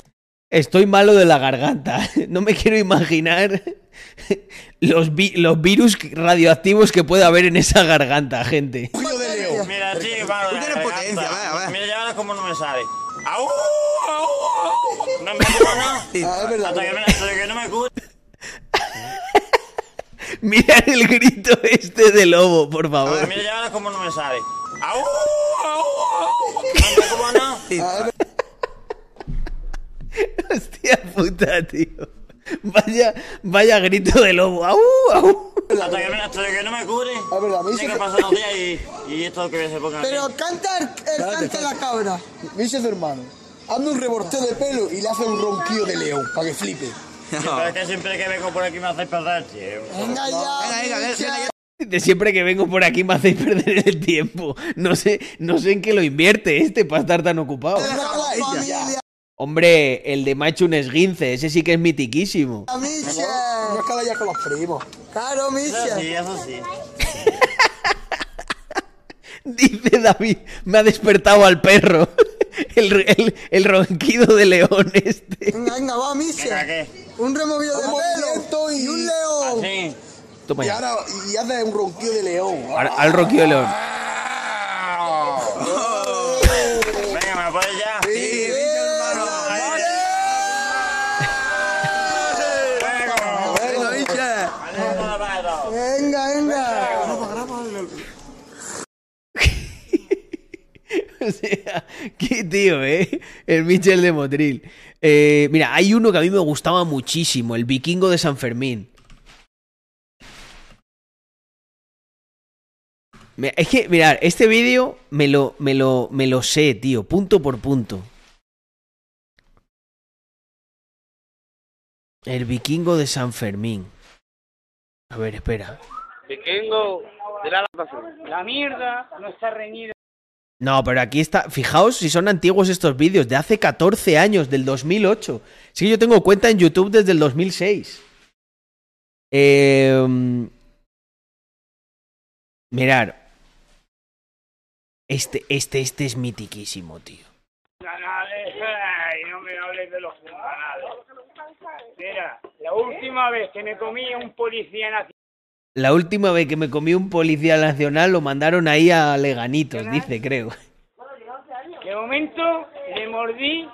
Estoy malo de la garganta. <laughs> No me quiero imaginar <laughs> los, vi- los virus radioactivos que puede haber en esa garganta, gente. Tío de Leo. Mira, sí, malo de la garganta. potencia, a ver, a ver. Mira, ya verás cómo no me sale. ¿No? Ah, es verdad. Hasta que, me- hasta que no me cure. <laughs> Mira el grito este de lobo, por Ah, favor. Mira, ya verás cómo no me sale. ¡Au! <laughs> ¡Au! ¡Au! No ¿no? <laughs> Hostia puta, tío. Vaya, vaya grito de lobo. ¡Au, au! Hasta que, me- hasta que no me cure. Es verdad, me dice Tiene que pasar los días y, y esto que se ponga Pero así. canta el, el cante de la cabra. Tu hermano. Hazme un reborteo de pelo y le hace un ronquido de león, para que flipe. <laughs> Sí, pero es que siempre que vengo por aquí me hacéis perder tiempo. Venga ya. Venga, venga, venga. De siempre que vengo por aquí me hacéis perder el tiempo. No sé, no sé en qué lo invierte este para estar tan ocupado. Hombre, el de Macho un esguince, ese sí que es mitiquísimo. Misha. No es cada día con los primos. Claro, Eso Misha. sí, eso sí. <laughs> Dice David, me ha despertado al perro. <laughs> El, el, el ronquido de león este. Venga, venga, va. ¿qué? Un removido de pelo y- y un león. Así. Toma Y ya. ahora y hace un ronquido de león. Ahora- Al ronquido de león. <laughs> o sea, qué tío, ¿eh? El Michel de Motril. Eh, mira, hay uno que a mí me gustaba muchísimo, el vikingo de San Fermín. Es que, mirad, este vídeo me lo, me, lo, me lo sé, tío, punto por punto. El vikingo de San Fermín. A ver, espera. Vikingo, dirá la. La mierda no está reñida. No, pero aquí está. Fijaos si son antiguos estos vídeos, de hace 14 años, del 2008. Sí yo tengo cuenta en YouTube desde el 2006. Eh, mirar. Este, este, este es mitiquísimo, tío. Ay, no me hables de los canales. Mira, la última vez que me comí un policía nacional. La última vez que me comí un policía nacional lo mandaron ahí a Leganitos, dice, creo. De momento le mordí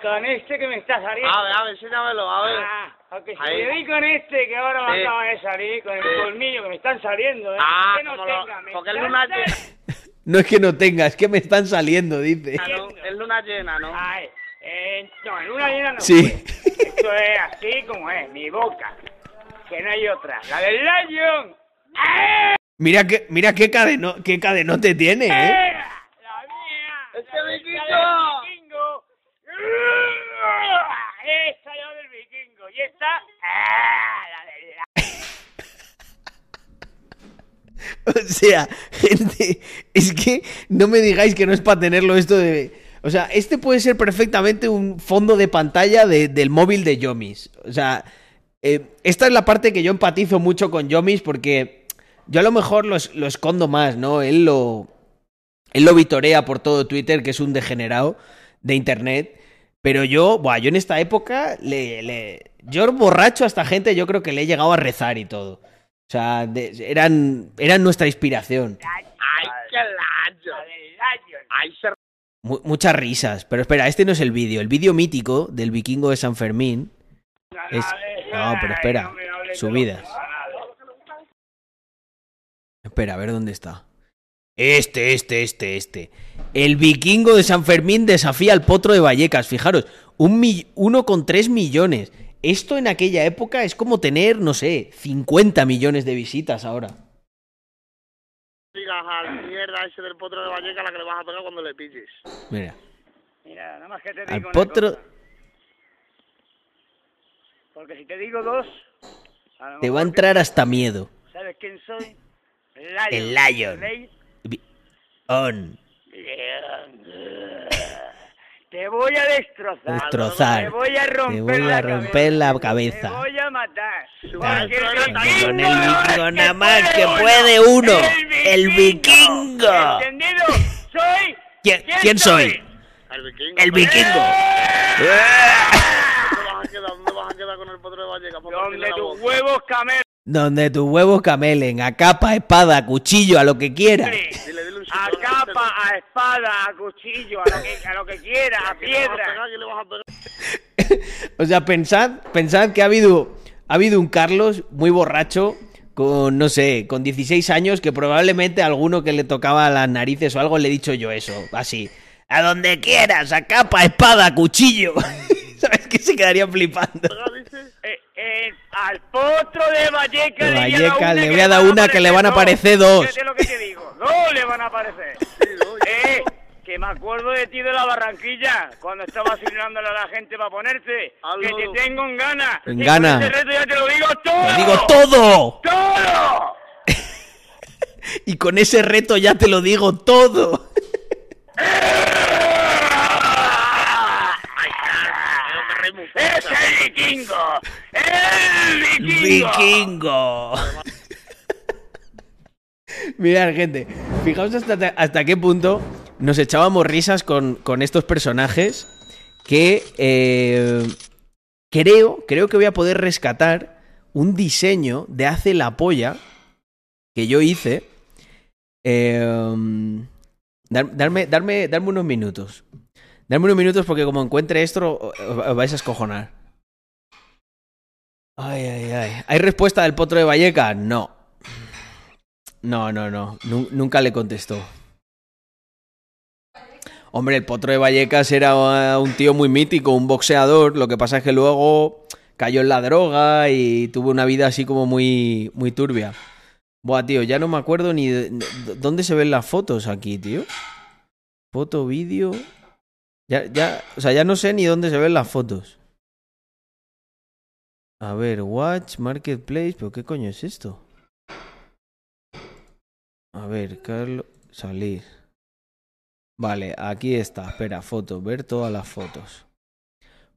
con este que me está saliendo. A ver, a ver, enséñamelo, a ver. Ah, aunque si le doy con este que ahora me Sí. acaba de salir, con el Sí. colmillo que me están saliendo, ¿eh? Ah, que no lo- tenga, me porque es están luna saliendo. <laughs> No es que no tenga, es que me están saliendo, dice. llena, ¿no? Es luna llena, ¿no? Ay, eh, no, en una llena no Sí. fue. Esto es así como es, mi boca. Que no hay otra. La del Lion. ¡Eh! Mira que, mira qué cadeno, qué cadenote tiene, ¿eh? ¡Eh! La mía. ¡Este La vikingo! del vikingo. Esta la del vikingo. Y esta, ¡ah! la del <laughs> O sea, gente, es que no me digáis que no es para tenerlo esto de... O sea, este puede ser perfectamente un fondo de pantalla de- del móvil de Yomis. O sea, eh, esta es la parte que yo empatizo mucho con Yomis porque yo a lo mejor lo, es- lo escondo más, ¿no? Él lo, él lo vitorea por todo Twitter, que es un degenerado de Internet. Pero yo, buah, yo en esta época, le, le- yo borracho a esta gente, yo creo que le he llegado a rezar y todo. O sea, de- eran, eran nuestra inspiración. ¡Ay, qué layo! La del Lion. ¡Ay, se... Mu- muchas risas. Pero espera, este no es el vídeo. El vídeo mítico del vikingo de San Fermín. Es- no, pero espera, subidas. Espera, a ver dónde está. Este, este, este, este. El vikingo de San Fermín desafía al potro de Vallecas. Fijaros, un mi- 1,3 millones. Esto en aquella época es como tener, no sé, 50 millones de visitas ahora. digas a la mierda ese del potro de Valleca la que le vas a pegar cuando le pilles. Mira, Mira, nada más que te digo al potro cosa. Porque si te digo dos, a lo te va a entrar hasta miedo. ¿Sabes quién soy? El Lion. Ley- Vi- On. Te voy a destrozar. Destrozar. Te voy a romper, Te voy a la, romper cabeza. la Te cabeza. voy a matar. El con el vikingo vikingo nada más que uno. puede uno. El El vikingo. ¿Entendido? Soy. ¿Quién, quién soy? El vikingo. El vikingo. ¿Dónde vas a quedar? ¿Dónde vas a Donde tus huevos camelos. Donde tus huevos camelen, a capa, espada, cuchillo, a lo que quieras. Dile, dile un A capa, a espada, a cuchillo, a lo que, a lo que quiera, a <laughs> ¿Quién le vas a piedra. <laughs> O sea, pensad, pensad que ha habido, ha habido un Carlos muy borracho con, no sé, con 16 años que probablemente a alguno que le tocaba las narices o algo le he dicho yo eso, así. A donde quieras, a capa, espada, cuchillo. <laughs> ¿Sabes que se quedarían flipando? Eh, eh, al potro de Valleca, De le, voy a Valleca dar le una voy que a dar una que le van a aparecer dos. Lo que te digo, dos le van a aparecer. eh, que me acuerdo de ti de la Barranquilla, cuando estabas simulando a la gente para ponerte. Que te tengo en gana. En Y gana. con ese reto ya te lo digo todo. Te digo todo. ¡Todo! <laughs> Y con ese reto ya te lo digo todo. ¡Es el vikingo! ¡El vikingo! Vikingo. Mirad, gente, fijaos hasta, hasta qué punto nos echábamos risas con, con estos personajes que eh, creo, creo que voy a poder rescatar un diseño de Hace la Polla que yo hice. Eh, dar- darme, darme, darme unos minutos. Darme unos minutos porque como encuentre esto os vais a escojonar. Ay, ay, ay. ¿Hay respuesta del potro de Valleca? No. No, no, no. Nu- nunca le contestó. Hombre, el Potro de Vallecas era un tío muy mítico, un boxeador. Lo que pasa es que luego cayó en la droga y tuvo una vida así como muy, muy turbia. Buah, tío, ya no me acuerdo ni de- de- dónde se ven las fotos aquí, tío. Foto, vídeo. Ya, ya, o sea, ya no sé ni dónde se ven las fotos. A ver, Watch, Marketplace, pero ¿qué coño es esto? A ver, Carlos, salir. Vale, aquí está, espera, foto, ver todas las fotos.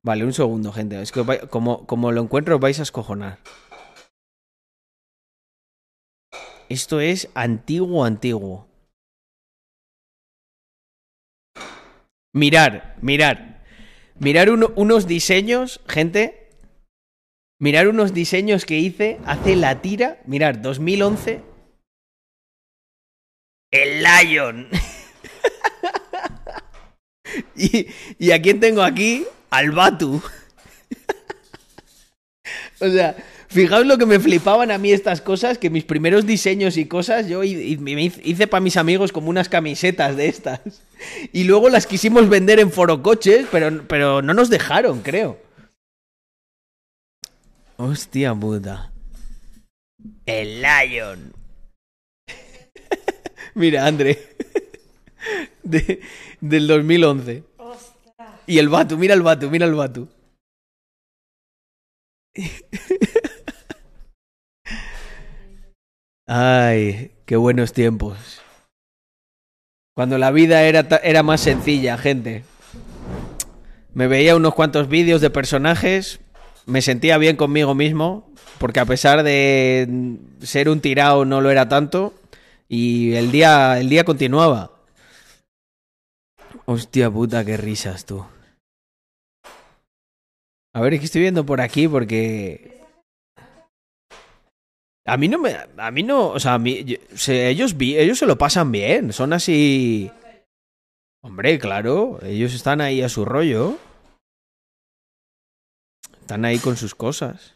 Vale, un segundo, gente. Es que como, como lo encuentro os vais a escojonar. Esto es antiguo, antiguo. Mirar, mirar. Mirar uno- unos diseños, gente. Mirar unos diseños que hice hace la tira. Mirar, 2011. El Lion. <laughs> y, y a quién tengo aquí? Al Batu. <laughs> o sea, fijaos lo que me flipaban a mí estas cosas, que mis primeros diseños y cosas, yo hice para mis amigos como unas camisetas de estas. Y luego las quisimos vender en forocoches, pero, pero no nos dejaron, creo. Hostia puta. El Lion. <laughs> Mira, André. <laughs> De- del 2011. Y el Batu, mira el Batu, mira el Batu. <laughs> Ay, qué buenos tiempos. Cuando la vida era, era más sencilla, gente. Me veía unos cuantos vídeos de personajes, me sentía bien conmigo mismo, porque a pesar de ser un tirado no lo era tanto, y el día, el día continuaba. Hostia puta, qué risas tú. A ver, es que estoy viendo por aquí porque... A mí no me... A mí no... O sea, a mí, yo- se- ellos, vi- ellos se lo pasan bien. Son así... Hombre, claro. Ellos están ahí a su rollo. Están ahí con sus cosas.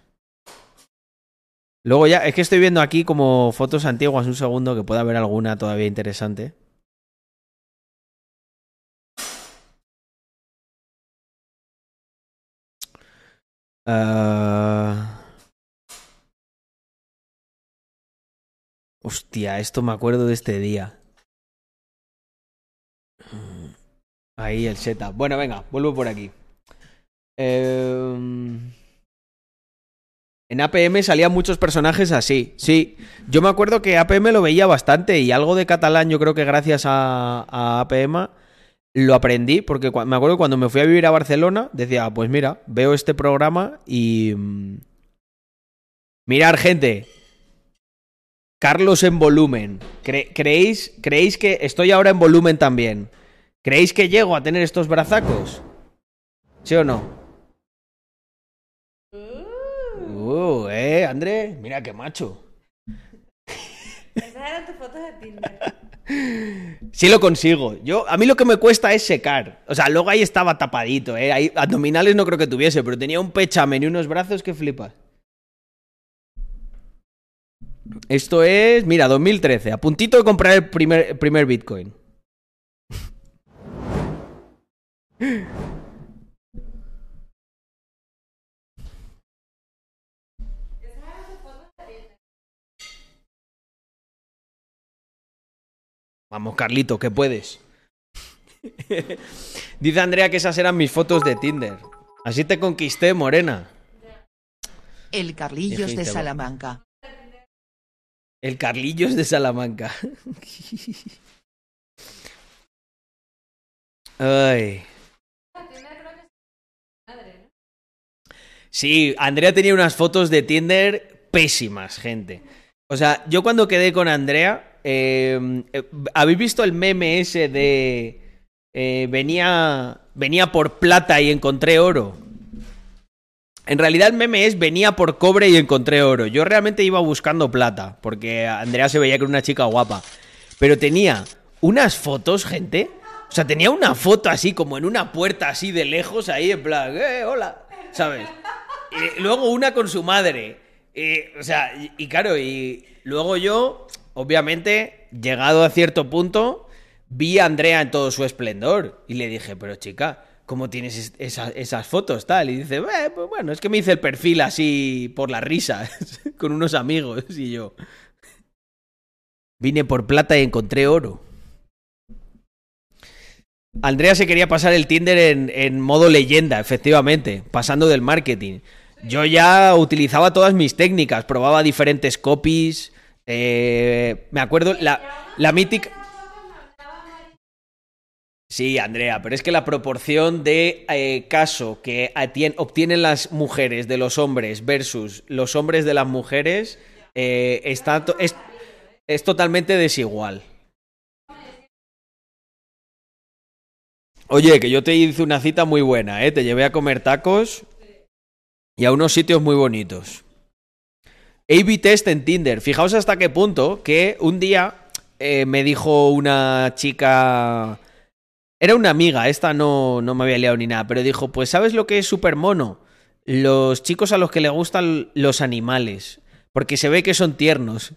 Luego ya... Es que estoy viendo aquí como fotos antiguas. Un segundo que pueda haber alguna todavía interesante. Ah. Hostia, esto me acuerdo de este día. Ahí el setup. Bueno, venga, vuelvo por aquí. Em, En APM salían muchos personajes así, sí. Yo me acuerdo que APM lo veía bastante y algo de catalán yo creo que gracias a, APM lo aprendí porque me acuerdo que cuando me fui a vivir a Barcelona decía, pues mira, veo este programa y... mm, Mirar, gente. Carlos en volumen. Cre- ¿Creéis, ¿Creéis que estoy ahora en volumen también? ¿Creéis que llego a tener estos brazacos? ¿Sí o no? Uh, eh, André, mira qué macho. Esas eran tus fotos de Tinder. <laughs> Sí lo consigo. Yo, a mí lo que me cuesta es secar. O sea, luego ahí estaba tapadito, ¿eh? Ahí, abdominales no creo que tuviese, pero tenía un pechamen y unos brazos que flipas. Esto es, mira, 2013. A puntito de comprar el primer, primer Bitcoin. Vamos, Carlito, que puedes. <laughs> Dice Andrea que esas eran mis fotos de Tinder. Así te conquisté, morena. El Carlillos de. Salamanca. El Carlillos de Salamanca. <laughs> Ay. Sí, Andrea tenía unas fotos de Tinder pésimas, gente. O sea, yo cuando quedé con Andrea, eh, eh, ¿habéis visto el meme ese de eh, venía venía por plata y encontré oro? En realidad el meme es venía por cobre y encontré oro. Yo realmente iba buscando plata, porque Andrea se veía que era una chica guapa. Pero tenía unas fotos, gente. O sea, tenía una foto así, como en una puerta así de lejos, ahí en plan, eh, hola, ¿sabes? Y luego una con su madre. Eh, o sea, y, y claro, y luego yo, obviamente, llegado a cierto punto, vi a Andrea en todo su esplendor y le dije, pero chica, ¿cómo tienes es- esa- esas fotos tal? Y dice, "Eh, pues bueno, es que me hice el perfil así por la risa, <laughs> con unos amigos y yo. Vine por plata y encontré oro. Andrea se quería pasar el Tinder en, en modo leyenda, efectivamente, pasando del marketing. Yo ya utilizaba todas mis técnicas, probaba diferentes copies. eh, me acuerdo, la, la mítica. Sí, Andrea, pero es que la proporción de eh, caso que atien- obtienen las mujeres de los hombres versus los hombres de las mujeres eh, está es, es totalmente desigual. Oye, que yo te hice una cita muy buena, ¿eh? Te llevé a comer tacos y a unos sitios muy bonitos. A-B test en Tinder. Fijaos hasta qué punto que un día eh, me dijo una chica... Era una amiga, esta no, no me había liado ni nada, pero dijo, pues ¿sabes lo que es súper mono? Los chicos a los que le gustan los animales, porque se ve que son tiernos.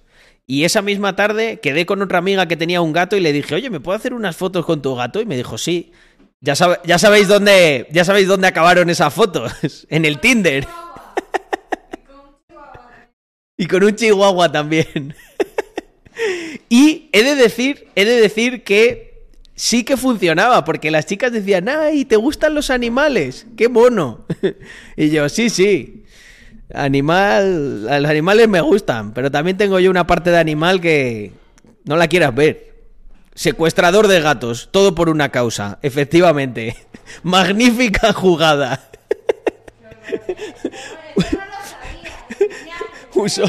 Y esa misma tarde quedé con otra amiga que tenía un gato y le dije, oye, ¿me puedo hacer unas fotos con tu gato? Y me dijo, sí. Ya, sabe- ya sabéis dónde, ya sabéis dónde acabaron esas fotos, <laughs> en el Tinder. <laughs> Y con un chihuahua también. <laughs> y he de decir, he de decir que sí que funcionaba, porque las chicas decían, ay, ¿te gustan los animales? ¡Qué mono! <laughs> y yo, sí, sí. Animal, los animales me gustan, pero también tengo yo una parte de animal que no la quieras ver. Secuestrador de gatos, todo por una causa, efectivamente. <laughs> Magnífica jugada. <laughs> usó,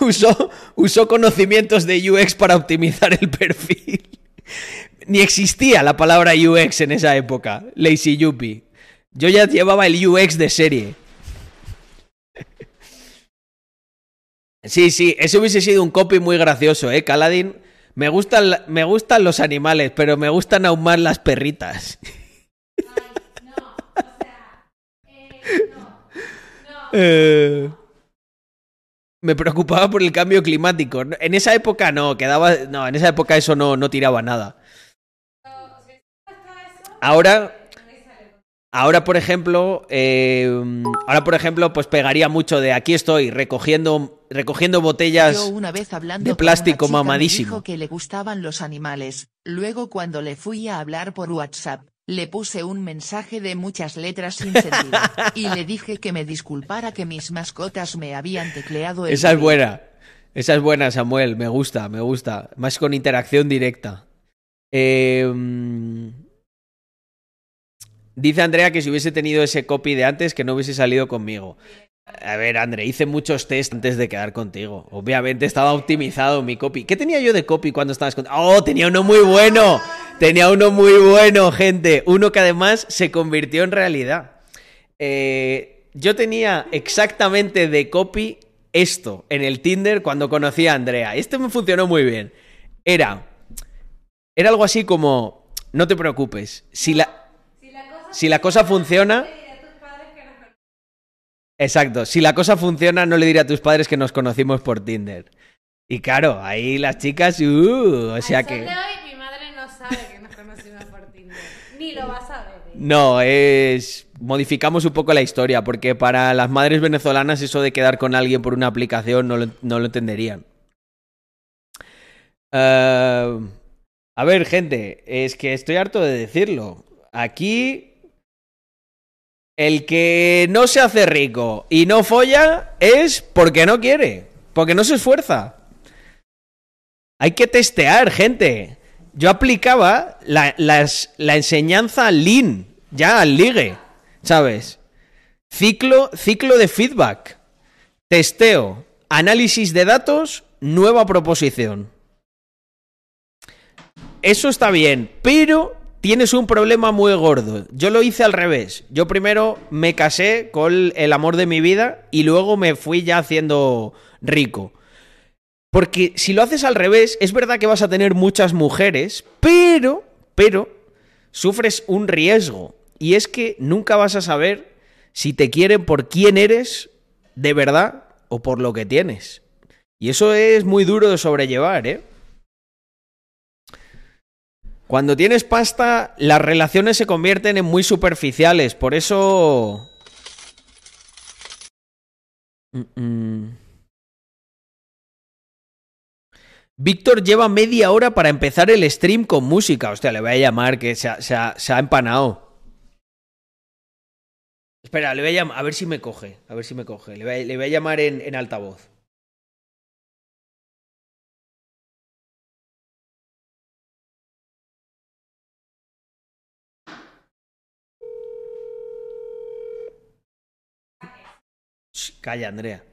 usó, usó conocimientos de UX para optimizar el perfil. Ni existía la palabra UX en esa época, Lazy Yuppie. Yo ya llevaba el UX de serie. <laughs> Sí, sí, ese hubiese sido un copy muy gracioso, ¿eh, Caladín? Me gustan, me gustan los animales, pero me gustan aún más las perritas. <laughs> Eh, me preocupaba por el cambio climático. En esa época no, quedaba. No, en esa época eso no, no tiraba nada. Ahora. Ahora, por ejemplo, eh, ahora, por ejemplo, pues pegaría mucho de aquí estoy recogiendo, recogiendo botellas Yo una vez hablando de con plástico una chica me mamadísimo. dijo que le gustaban los animales. Luego cuando le fui a hablar por WhatsApp, le puse un mensaje de muchas letras sin sentido. <laughs> y le dije que me disculpara que mis mascotas me habían tecleado el Esa es móvil. buena. Esa es buena, Samuel. Me gusta, me gusta. Más con interacción directa. Eh, dice Andrea que si hubiese tenido ese copy de antes, que no hubiese salido conmigo. A ver, André, hice muchos test antes de quedar contigo. Obviamente estaba optimizado mi copy. ¿Qué tenía yo de copy cuando estabas con... Oh, tenía uno muy bueno. Tenía uno muy bueno, gente. Uno que además se convirtió en realidad. Eh, yo tenía exactamente de copy esto en el Tinder cuando conocí a Andrea. Este me funcionó muy bien. Era... Era algo así como... No te preocupes. Si la, si la cosa funciona... Exacto. Si la cosa funciona, no le diré a tus padres que nos conocimos por Tinder. Y claro, ahí las chicas, uh, o sea Al sol que... de hoy mi madre no sabe que nos conocimos por Tinder. Ni lo va a saber. ¿eh? No, es... Modificamos un poco la historia, porque para las madres venezolanas eso de quedar con alguien por una aplicación no lo, no lo entenderían. Eh, a ver, gente, es que estoy harto de decirlo. Aquí... El que no se hace rico y no folla es porque no quiere, porque no se esfuerza. Hay que testear, gente. Yo aplicaba la, enseñanza Lean, ya al ligue, ¿sabes? Ciclo, ciclo de feedback, testeo, análisis de datos, nueva proposición. Eso está bien, pero tienes un problema muy gordo. Yo lo hice al revés. Yo primero me casé con el amor de mi vida y luego me fui ya haciendo rico. Porque si lo haces al revés, es verdad que vas a tener muchas mujeres, pero, pero, sufres un riesgo. Y es que nunca vas a saber si te quieren por quién eres de verdad o por lo que tienes. Y eso es muy duro de sobrellevar, ¿eh? Cuando tienes pasta, las relaciones se convierten en muy superficiales. Por eso. Víctor lleva media hora para empezar el stream con música. Hostia, le voy a llamar que se ha, empanado. Espera, le voy a llamar. A ver si me coge. A ver si me coge. Le voy a, llamar en altavoz. Calla, Andrea.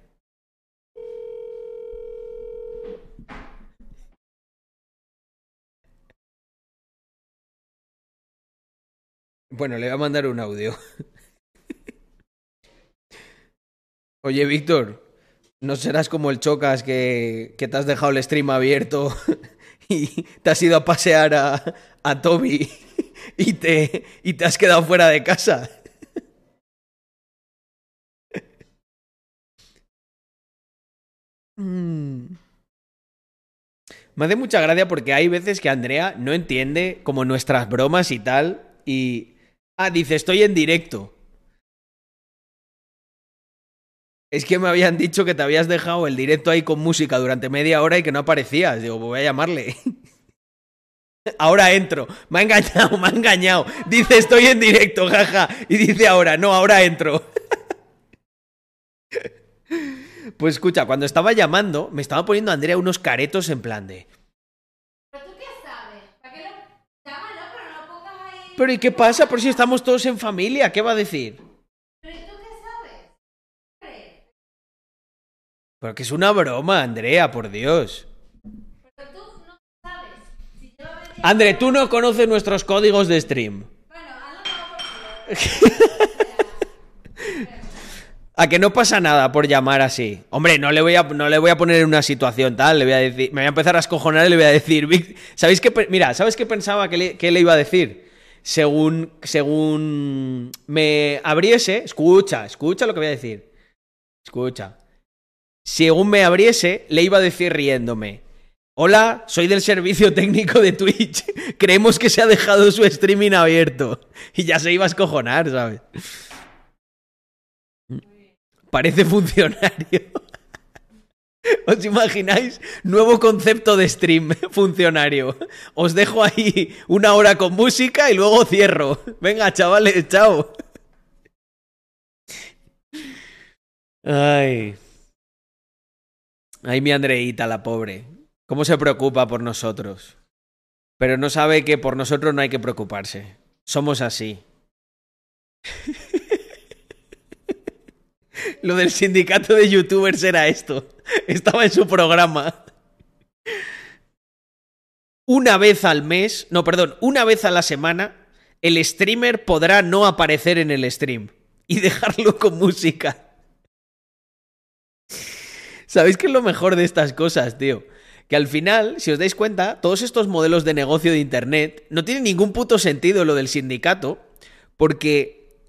Bueno, le voy a mandar un audio. <laughs> Oye, Víctor, ¿no serás como el Chocas que, que te has dejado el stream abierto <laughs> y te has ido a pasear a, a Toby <laughs> y te, y te has quedado fuera de casa? Mm. Me hace mucha gracia porque hay veces que Andrea no entiende como nuestras bromas y tal y... Ah, dice, estoy en directo. Es que me habían dicho que te habías dejado el directo ahí con música durante media hora y que no aparecías. Digo, voy a llamarle. <laughs> Ahora entro. Me ha engañado, me ha engañado. Dice, estoy en directo, jaja. Y dice ahora, no, ahora entro. <laughs> Pues escucha, cuando estaba llamando, me estaba poniendo Andrea unos caretos en plan de. ¿Pero tú qué sabes? ¿Para qué lo...? Llámalo, pero no lo pongas ahí... Pero ¿y qué pasa? Por si estamos todos en familia, ¿qué va a decir? ¿Pero ¿y tú qué sabes? Pero que es una broma, Andrea, por Dios. Pero tú no sabes. Si André, tú no conoces nuestros códigos de stream. Bueno, hazlo por. <laughs> A que no pasa nada por llamar así. Hombre, no le voy a, no le voy a poner en una situación tal. Le voy a decir, me voy a empezar a escojonar y le voy a decir, "Vic, ¿sabéis qué? Mira, ¿sabes qué pensaba que le, le iba a decir? Según, según me abriese, escucha, escucha lo que voy a decir. Escucha. Según me abriese, le iba a decir riéndome. Hola, soy del servicio técnico de Twitch. <laughs> Creemos que se ha dejado su streaming abierto. Y ya se iba a escojonar, ¿sabes? Parece funcionario. <laughs> ¿Os imagináis? Nuevo concepto de stream <laughs> funcionario. Os dejo ahí una hora con música y luego cierro. Venga, chavales, chao. Ay. Ay, mi Andreita, la pobre. ¿Cómo se preocupa por nosotros? Pero no sabe que por nosotros no hay que preocuparse. Somos así. <laughs> Lo del sindicato de youtubers era esto. Estaba en su programa. Una vez al mes, no, perdón, una vez a la semana, el streamer podrá no aparecer en el stream y dejarlo con música. ¿Sabéis qué es lo mejor de estas cosas, tío? Que al final, si os dais cuenta, todos estos modelos de negocio de Internet no tienen ningún puto sentido lo del sindicato, porque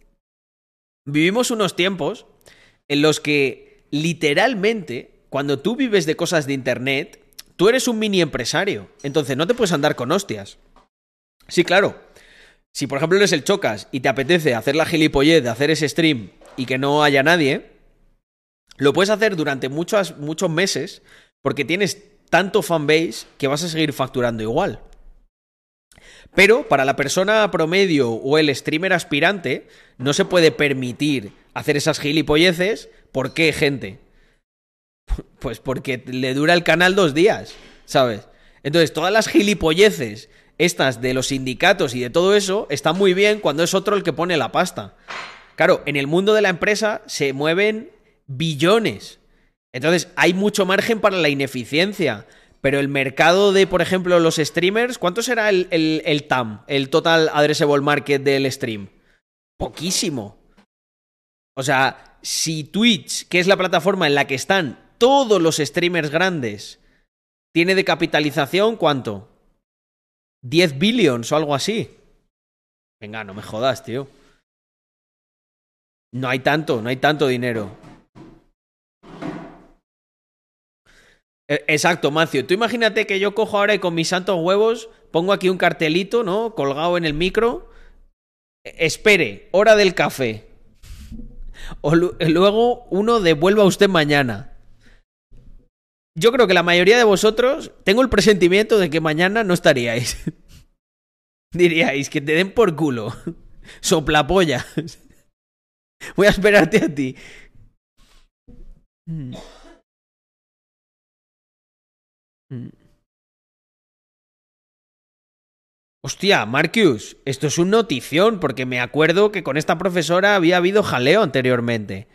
vivimos unos tiempos en los que literalmente, cuando tú vives de cosas de Internet, tú eres un mini empresario. Entonces no te puedes andar con hostias. Sí, claro. Si por ejemplo eres el chocas y te apetece hacer la gilipollez de hacer ese stream y que no haya nadie, lo puedes hacer durante muchos, muchos meses porque tienes tanto fanbase que vas a seguir facturando igual. Pero para la persona promedio o el streamer aspirante no se puede permitir hacer esas gilipolleces. ¿Por qué, gente? <laughs> Pues porque le dura el canal dos días, ¿sabes? Entonces, todas las gilipolleces, estas de los sindicatos y de todo eso, están muy bien cuando es otro el que pone la pasta. Claro, en el mundo de la empresa se mueven billones. Entonces, hay mucho margen para la ineficiencia. Pero el mercado de, por ejemplo, los streamers, ¿cuánto será el, el, el TAM, el Total Addressable Market del stream? Poquísimo. O sea, si Twitch, que es la plataforma en la que están todos los streamers grandes, tiene de capitalización, ¿cuánto? 10 billions o algo así. Venga, no me jodas, tío. No hay tanto, no hay tanto dinero. Exacto, Mancio. Tú imagínate que yo cojo ahora y con mis santos huevos pongo aquí un cartelito, ¿no? Colgado en el micro. Eh, Espere, hora del café. O lu- luego uno devuelva a usted mañana. Yo creo que la mayoría de vosotros tengo el presentimiento de que mañana no estaríais. <laughs> Diríais que te den por culo. <laughs> Soplapollas. <laughs> Voy a esperarte a ti. Mm. Hostia, Marcus, esto es un notición, porque me acuerdo que con esta profesora había habido jaleo anteriormente.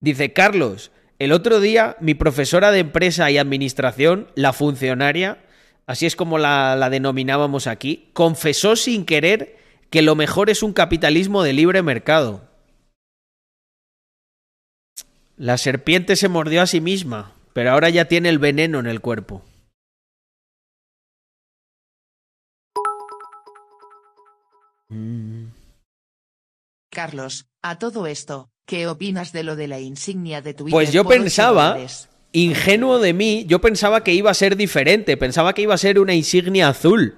Dice, Carlos, el otro día mi profesora de empresa y administración, la funcionaria, así es como la denominábamos aquí, confesó sin querer que lo mejor es un capitalismo de libre mercado. La serpiente se mordió a sí misma, pero ahora ya tiene el veneno en el cuerpo. Mm. Carlos, a todo esto, ¿qué opinas de lo de la insignia de Twitter? Pues yo pensaba, ingenuo de mí, yo pensaba que iba a ser diferente, pensaba que iba a ser una insignia azul.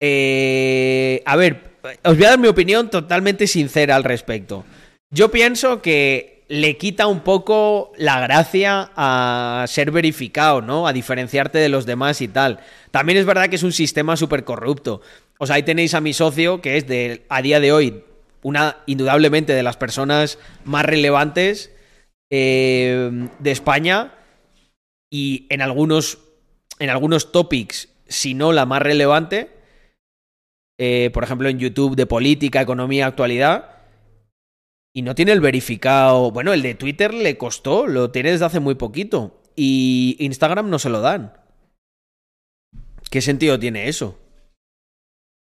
Eh, a ver, os voy a dar mi opinión totalmente sincera al respecto. Yo pienso que le quita un poco la gracia a ser verificado, ¿no? A diferenciarte de los demás y tal. También es verdad que es un sistema súper corrupto. O sea, ahí tenéis a mi socio, que es de, a día de hoy, una, indudablemente, de las personas más relevantes eh, de España y en algunos, en algunos topics, si no la más relevante, eh, por ejemplo en YouTube de política, economía, actualidad, y no tiene el verificado. Bueno, el de Twitter le costó, lo tiene desde hace muy poquito. Y Instagram no se lo dan. ¿Qué sentido tiene eso?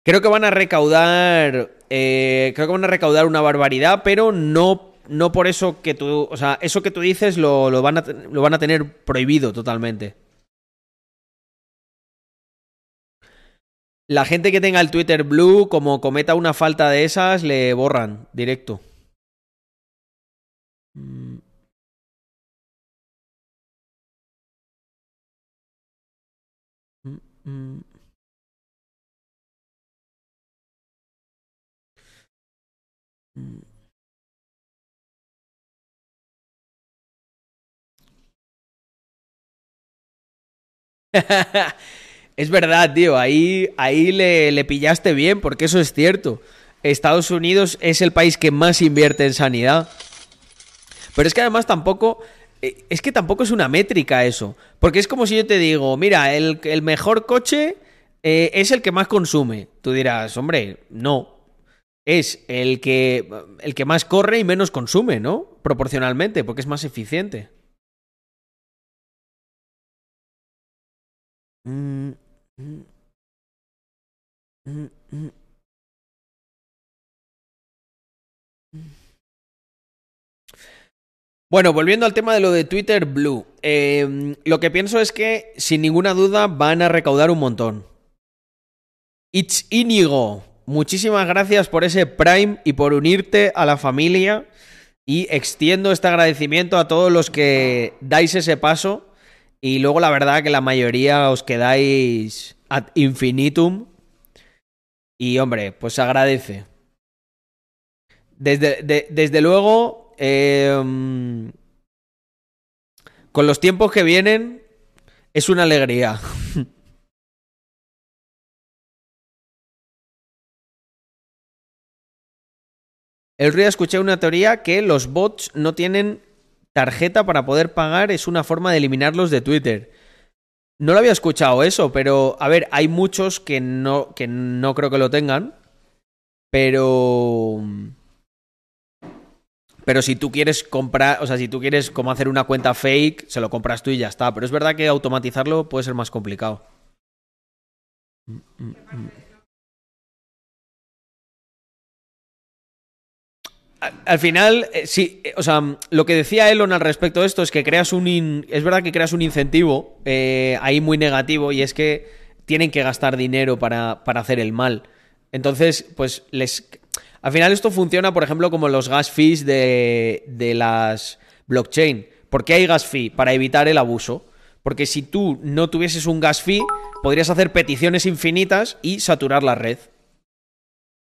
Creo que van a recaudar. eh, creo que van a recaudar una barbaridad, pero no, no por eso que tú. O sea, eso que tú dices lo, van, a, lo van a tener prohibido totalmente. La gente que tenga el Twitter Blue, como cometa una falta de esas, le borran directo. Mm. Es verdad, tío. Ahí, ahí le, le pillaste bien, porque eso es cierto. Estados Unidos es el país que más invierte en sanidad. Pero es que además tampoco. eh, Es que tampoco es una métrica eso. Porque es como si yo te digo, mira, el, el mejor coche eh, es el que más consume. Tú dirás, hombre, no. Es el que, el que más corre y menos consume, ¿no? Proporcionalmente, porque es más eficiente. Bueno, volviendo al tema de lo de Twitter Blue, eh, lo que pienso es que sin ninguna duda van a recaudar un montón. It's Inigo, muchísimas gracias por ese Prime y por unirte a la familia y extiendo este agradecimiento a todos los que dais ese paso y luego la verdad que la mayoría os quedáis ad infinitum y hombre, pues agradece. Desde, de- desde luego, mm, con los tiempos que vienen, es una alegría. <laughs> El día escuché una teoría que los bots no tienen tarjeta para poder pagar, es una forma de eliminarlos de Twitter. No lo había escuchado eso, pero a ver, hay muchos que no, que no creo que lo tengan, pero... Pero si tú quieres comprar, o sea, si tú quieres como hacer una cuenta fake, se lo compras tú y ya está. Pero es verdad que automatizarlo puede ser más complicado. Mm, mm, mm. Al- Al final, eh, sí, eh, o sea, lo que decía Elon al respecto de esto es que creas un... es verdad que creas un incentivo eh, ahí muy negativo y es que tienen que gastar dinero para, para hacer el mal. Entonces, pues les... Al final esto funciona, por ejemplo, como los gas fees de, de las blockchain. ¿Por qué hay gas fee? Para evitar el abuso. Porque si tú no tuvieses un gas fee, podrías hacer peticiones infinitas y saturar la red.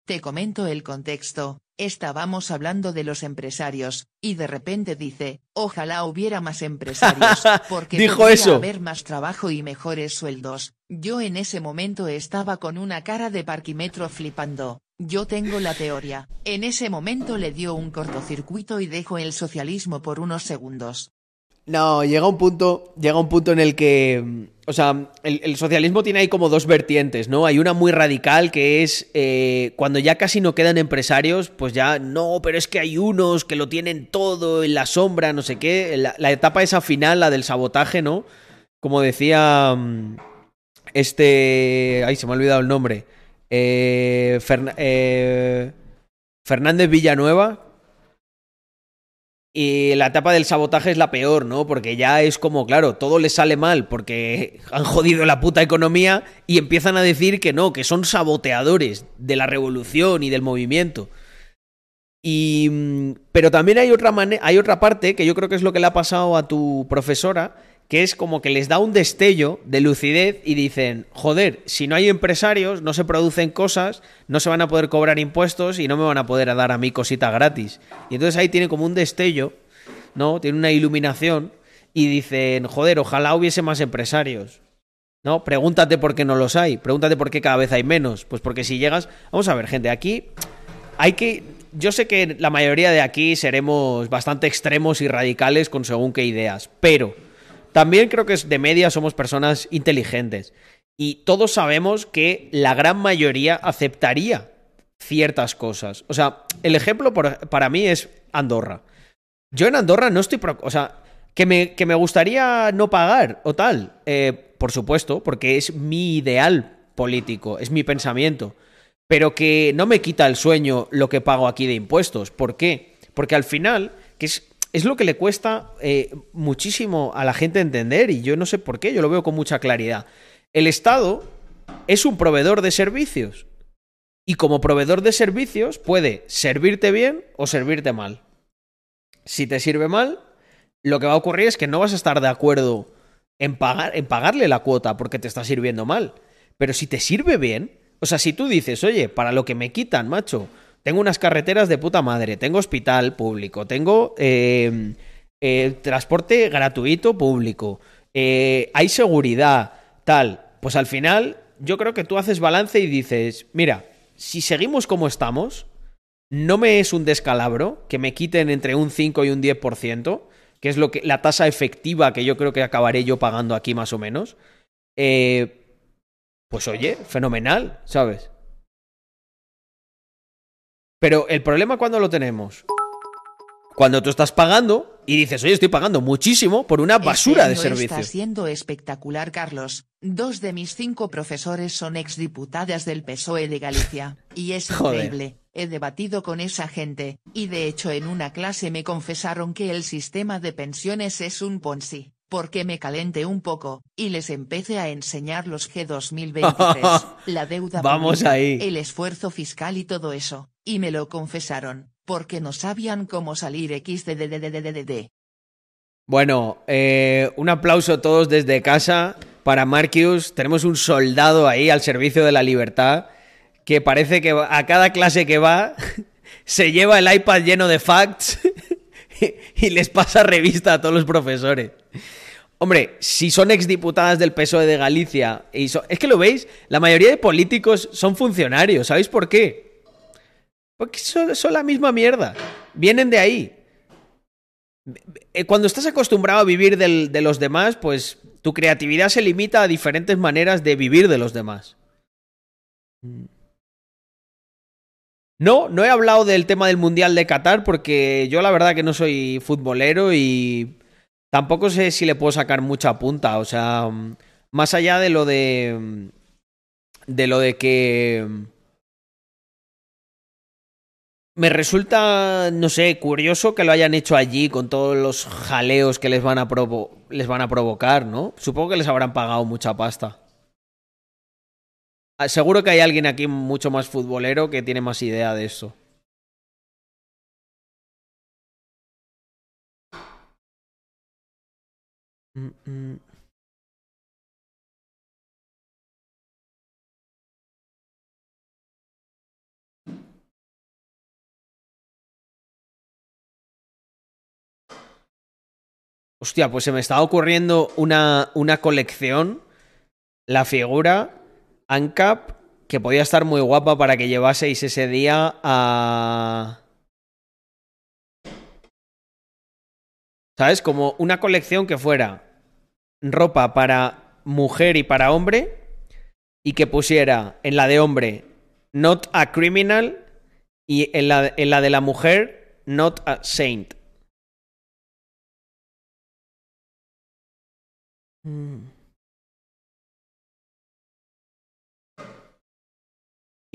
Te comento el contexto. Estábamos hablando de los empresarios, y de repente dice, ojalá hubiera más empresarios, <laughs> porque Dijo eso. haber más trabajo y mejores sueldos. Yo en ese momento estaba con una cara de parquímetro flipando. Yo tengo la teoría. En ese momento le dio un cortocircuito y dejó el socialismo por unos segundos. No, llega un punto, llega un punto en el que, mm, o sea, el, socialismo tiene ahí como dos vertientes, ¿no? Hay una muy radical que es eh, cuando ya casi no quedan empresarios, pues ya no, pero es que hay unos que lo tienen todo en la sombra, no sé qué. La, etapa esa final, la del sabotaje, ¿no? Como decía mm, este, ay, se me ha olvidado el nombre, Eh, eh, Fernández Villanueva, y la etapa del sabotaje es la peor, ¿no? Porque ya es como, claro, todo les sale mal porque <laughs> han jodido la puta economía y empiezan a decir que no, que son saboteadores de la revolución y del movimiento. Y, mm, pero también hay otra, hay otra parte que yo creo que es lo que le ha pasado a tu profesora, que es como que les da un destello de lucidez y dicen, joder, si no hay empresarios, no se producen cosas, no se van a poder cobrar impuestos y no me van a poder dar a mí cosita gratis. Y entonces ahí tiene como un destello, ¿no? Tiene una iluminación y dicen, joder, ojalá hubiese más empresarios. ¿No? Pregúntate por qué no los hay. Pregúntate por qué cada vez hay menos. Pues porque si llegas. Vamos a ver, gente, aquí hay que. Yo sé que la mayoría de aquí seremos bastante extremos y radicales con según qué ideas, pero también creo que de media somos personas inteligentes. Y todos sabemos que la gran mayoría aceptaría ciertas cosas. O sea, el ejemplo para mí es Andorra. Yo en Andorra no estoy... pro- o sea, que me, que me gustaría no pagar o tal. eh, por supuesto, porque es mi ideal político, es mi pensamiento. Pero que no me quita el sueño lo que pago aquí de impuestos. ¿Por qué? Porque al final, que es, es lo que le cuesta eh, muchísimo a la gente entender, y yo no sé por qué, yo lo veo con mucha claridad. El Estado es un proveedor de servicios. Y como proveedor de servicios puede servirte bien o servirte mal. Si te sirve mal, lo que va a ocurrir es que no vas a estar de acuerdo en, pagar, en pagarle la cuota porque te está sirviendo mal. Pero si te sirve bien, o sea, si tú dices, oye, para lo que me quitan, macho, tengo unas carreteras de puta madre, tengo hospital público, tengo eh, eh, transporte gratuito público, eh, hay seguridad, tal, pues al final yo creo que tú haces balance y dices, mira, si seguimos como estamos, no me es un descalabro que me quiten entre un 5 y un 10%, que es lo que, la tasa efectiva que yo creo que acabaré yo pagando aquí más o menos. Eh, pues oye, fenomenal, ¿sabes? Pero el problema cuando lo tenemos. Cuando tú estás pagando y dices, oye, estoy pagando muchísimo por una basura de Este servicio. Está siendo espectacular, Carlos. Dos de mis cinco profesores son exdiputadas del PSOE de Galicia. Y es <laughs> increíble. He debatido con esa gente, y de hecho en una clase me confesaron que el sistema de pensiones es un Ponzi. Porque me calenté un poco, y les empecé a enseñar los G2023, <laughs> la deuda Vamos pública, ahí. el esfuerzo fiscal y todo eso. Y me lo confesaron, porque no sabían cómo salir XDDDDDD. Bueno, eh, un aplauso a todos desde casa para Marcus. Tenemos un soldado ahí al servicio de la libertad que parece que a cada clase que va <laughs> se lleva el iPad lleno de facts <laughs> y les pasa revista a todos los profesores. Hombre, si son exdiputadas del PSOE de Galicia, y so- es que lo veis, la mayoría de políticos son funcionarios, ¿sabéis por qué? Porque son, son la misma mierda, vienen de ahí. Eh, Cuando estás acostumbrado a vivir del- de los demás, pues tu creatividad se limita a diferentes maneras de vivir de los demás. No, no he hablado del tema del Mundial de Qatar porque yo la verdad que no soy futbolero y tampoco sé si le puedo sacar mucha punta. O sea, mm, más allá de lo de... mm, De lo de que... Me resulta, no sé, curioso que lo hayan hecho allí con todos los jaleos que les van a, provo- les van a provocar, ¿no? Supongo que les habrán pagado mucha pasta. Ah, Seguro que hay alguien aquí mucho más futbolero que tiene más idea de eso. Mm, mm. Hostia, pues se me estaba ocurriendo una, una colección, la figura ANCAP, que podía estar muy guapa para que llevaseis ese día a... ¿Sabes? Como una colección que fuera ropa para mujer y para hombre y que pusiera en la de hombre not a criminal y en la, en la de la mujer not a saint. Mm.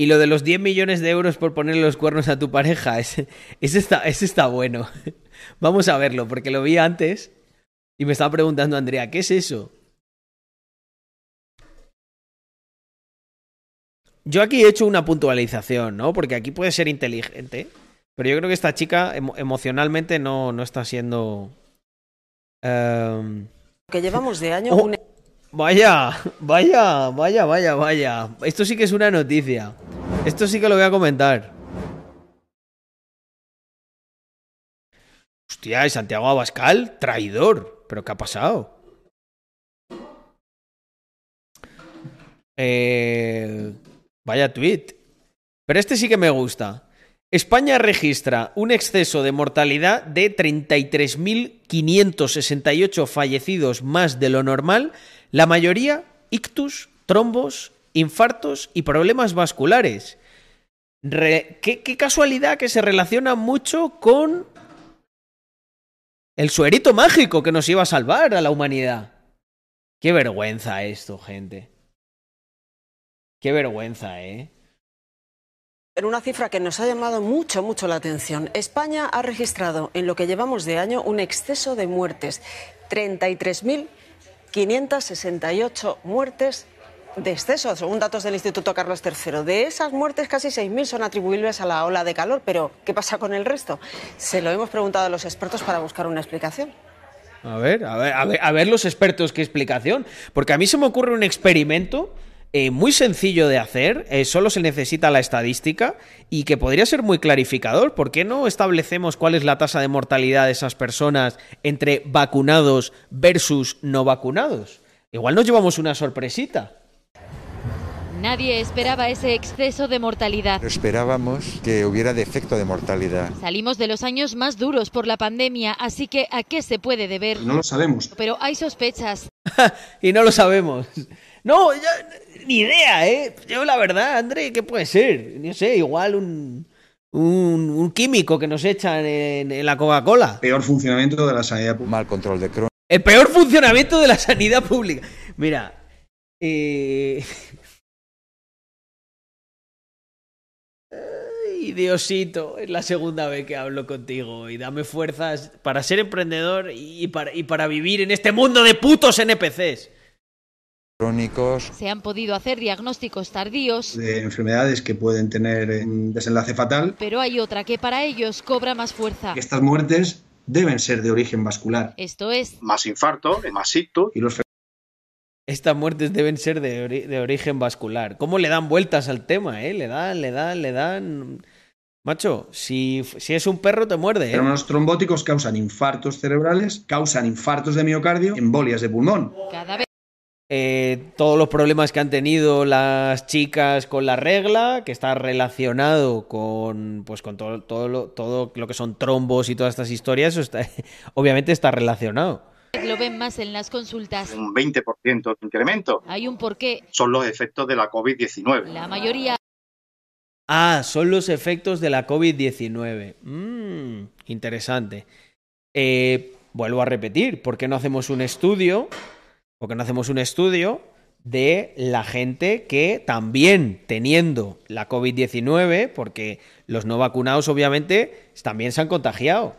Y lo de los 10 millones de euros por ponerle los cuernos a tu pareja, <laughs> ese, está, bueno. <laughs> Vamos a verlo, porque lo vi antes y me estaba preguntando Andrea, ¿qué es eso? Yo aquí he hecho una puntualización, ¿no? Porque aquí puede ser inteligente, pero yo creo que esta chica emo- emocionalmente no, no está siendo... em, Que llevamos de año Oh, un Vaya, vaya, vaya, vaya, vaya. Esto sí que es una noticia. Esto sí que lo voy a comentar. Hostia, y Santiago Abascal, traidor. ¿Pero qué ha pasado? Eh, vaya tweet. Pero este sí que me gusta. España registra un exceso de mortalidad de 33.568 fallecidos más de lo normal, la mayoría ictus, trombos, infartos y problemas vasculares. Re- ¿Qué, qué casualidad que se relaciona mucho con el suerito mágico que nos iba a salvar a la humanidad. Qué vergüenza esto, gente. Qué vergüenza, ¿eh? En una cifra que nos ha llamado mucho, mucho la atención. España ha registrado en lo que llevamos de año un exceso de muertes. 33.568 muertes de exceso, según datos del Instituto Carlos III. De esas muertes, casi 6.000 son atribuibles a la ola de calor. Pero, ¿qué pasa con el resto? Se lo hemos preguntado a los expertos para buscar una explicación. A ver, a ver, a ver, a ver los expertos qué explicación. Porque a mí se me ocurre un experimento eh, muy sencillo de hacer, eh, solo se necesita la estadística y que podría ser muy clarificador. ¿Por qué no establecemos cuál es la tasa de mortalidad de esas personas entre vacunados versus no vacunados? Igual nos llevamos una sorpresita. Nadie esperaba ese exceso de mortalidad. Esperábamos que hubiera defecto de mortalidad. Salimos de los años más duros por la pandemia, así que ¿a qué se puede deber? No lo sabemos. Pero hay sospechas. <laughs> y no lo sabemos. No, ya- ni idea, ¿eh? Yo la verdad, André, ¿qué puede ser? No sé, igual un, un, un químico que nos echan en, en la Coca-Cola. Peor funcionamiento de la sanidad pública. Mal control de Crohn. El peor funcionamiento de la sanidad pública. Mira, eh... <laughs> Ay, Diosito, es la segunda vez que hablo contigo y dame fuerzas para ser emprendedor y para, y para vivir en este mundo de putos NPCs. Crónicos. Se han podido hacer diagnósticos tardíos, De enfermedades que pueden tener un desenlace fatal. pero hay otra que para ellos cobra más fuerza. Estas muertes deben ser de origen vascular. Esto es Más infarto, más ictus. Y los Estas muertes deben ser de, ori- de origen vascular. ¿Cómo le dan vueltas al tema, eh? Le dan, le dan, le dan. Macho, si, si es un perro te muerde, ¿eh? fenómenos trombóticos causan infartos cerebrales, causan infartos de miocardio, embolias de pulmón. cada vez Eh, todos los problemas que han tenido las chicas con la regla, que está relacionado con, pues, con todo, todo, lo, todo lo que son trombos y todas estas historias, eso está, <laughs> obviamente está relacionado. lo ven más en las consultas. un 20% de incremento. Hay un porqué. Son los efectos de la COVID-19. La mayoría Ah, son los efectos de la COVID-19. Mm, interesante. Eh, vuelvo a repetir, ¿por qué no hacemos un estudio? ¿Por qué no hacemos un estudio de la gente que también teniendo la COVID-19, porque los no vacunados obviamente también se han contagiado?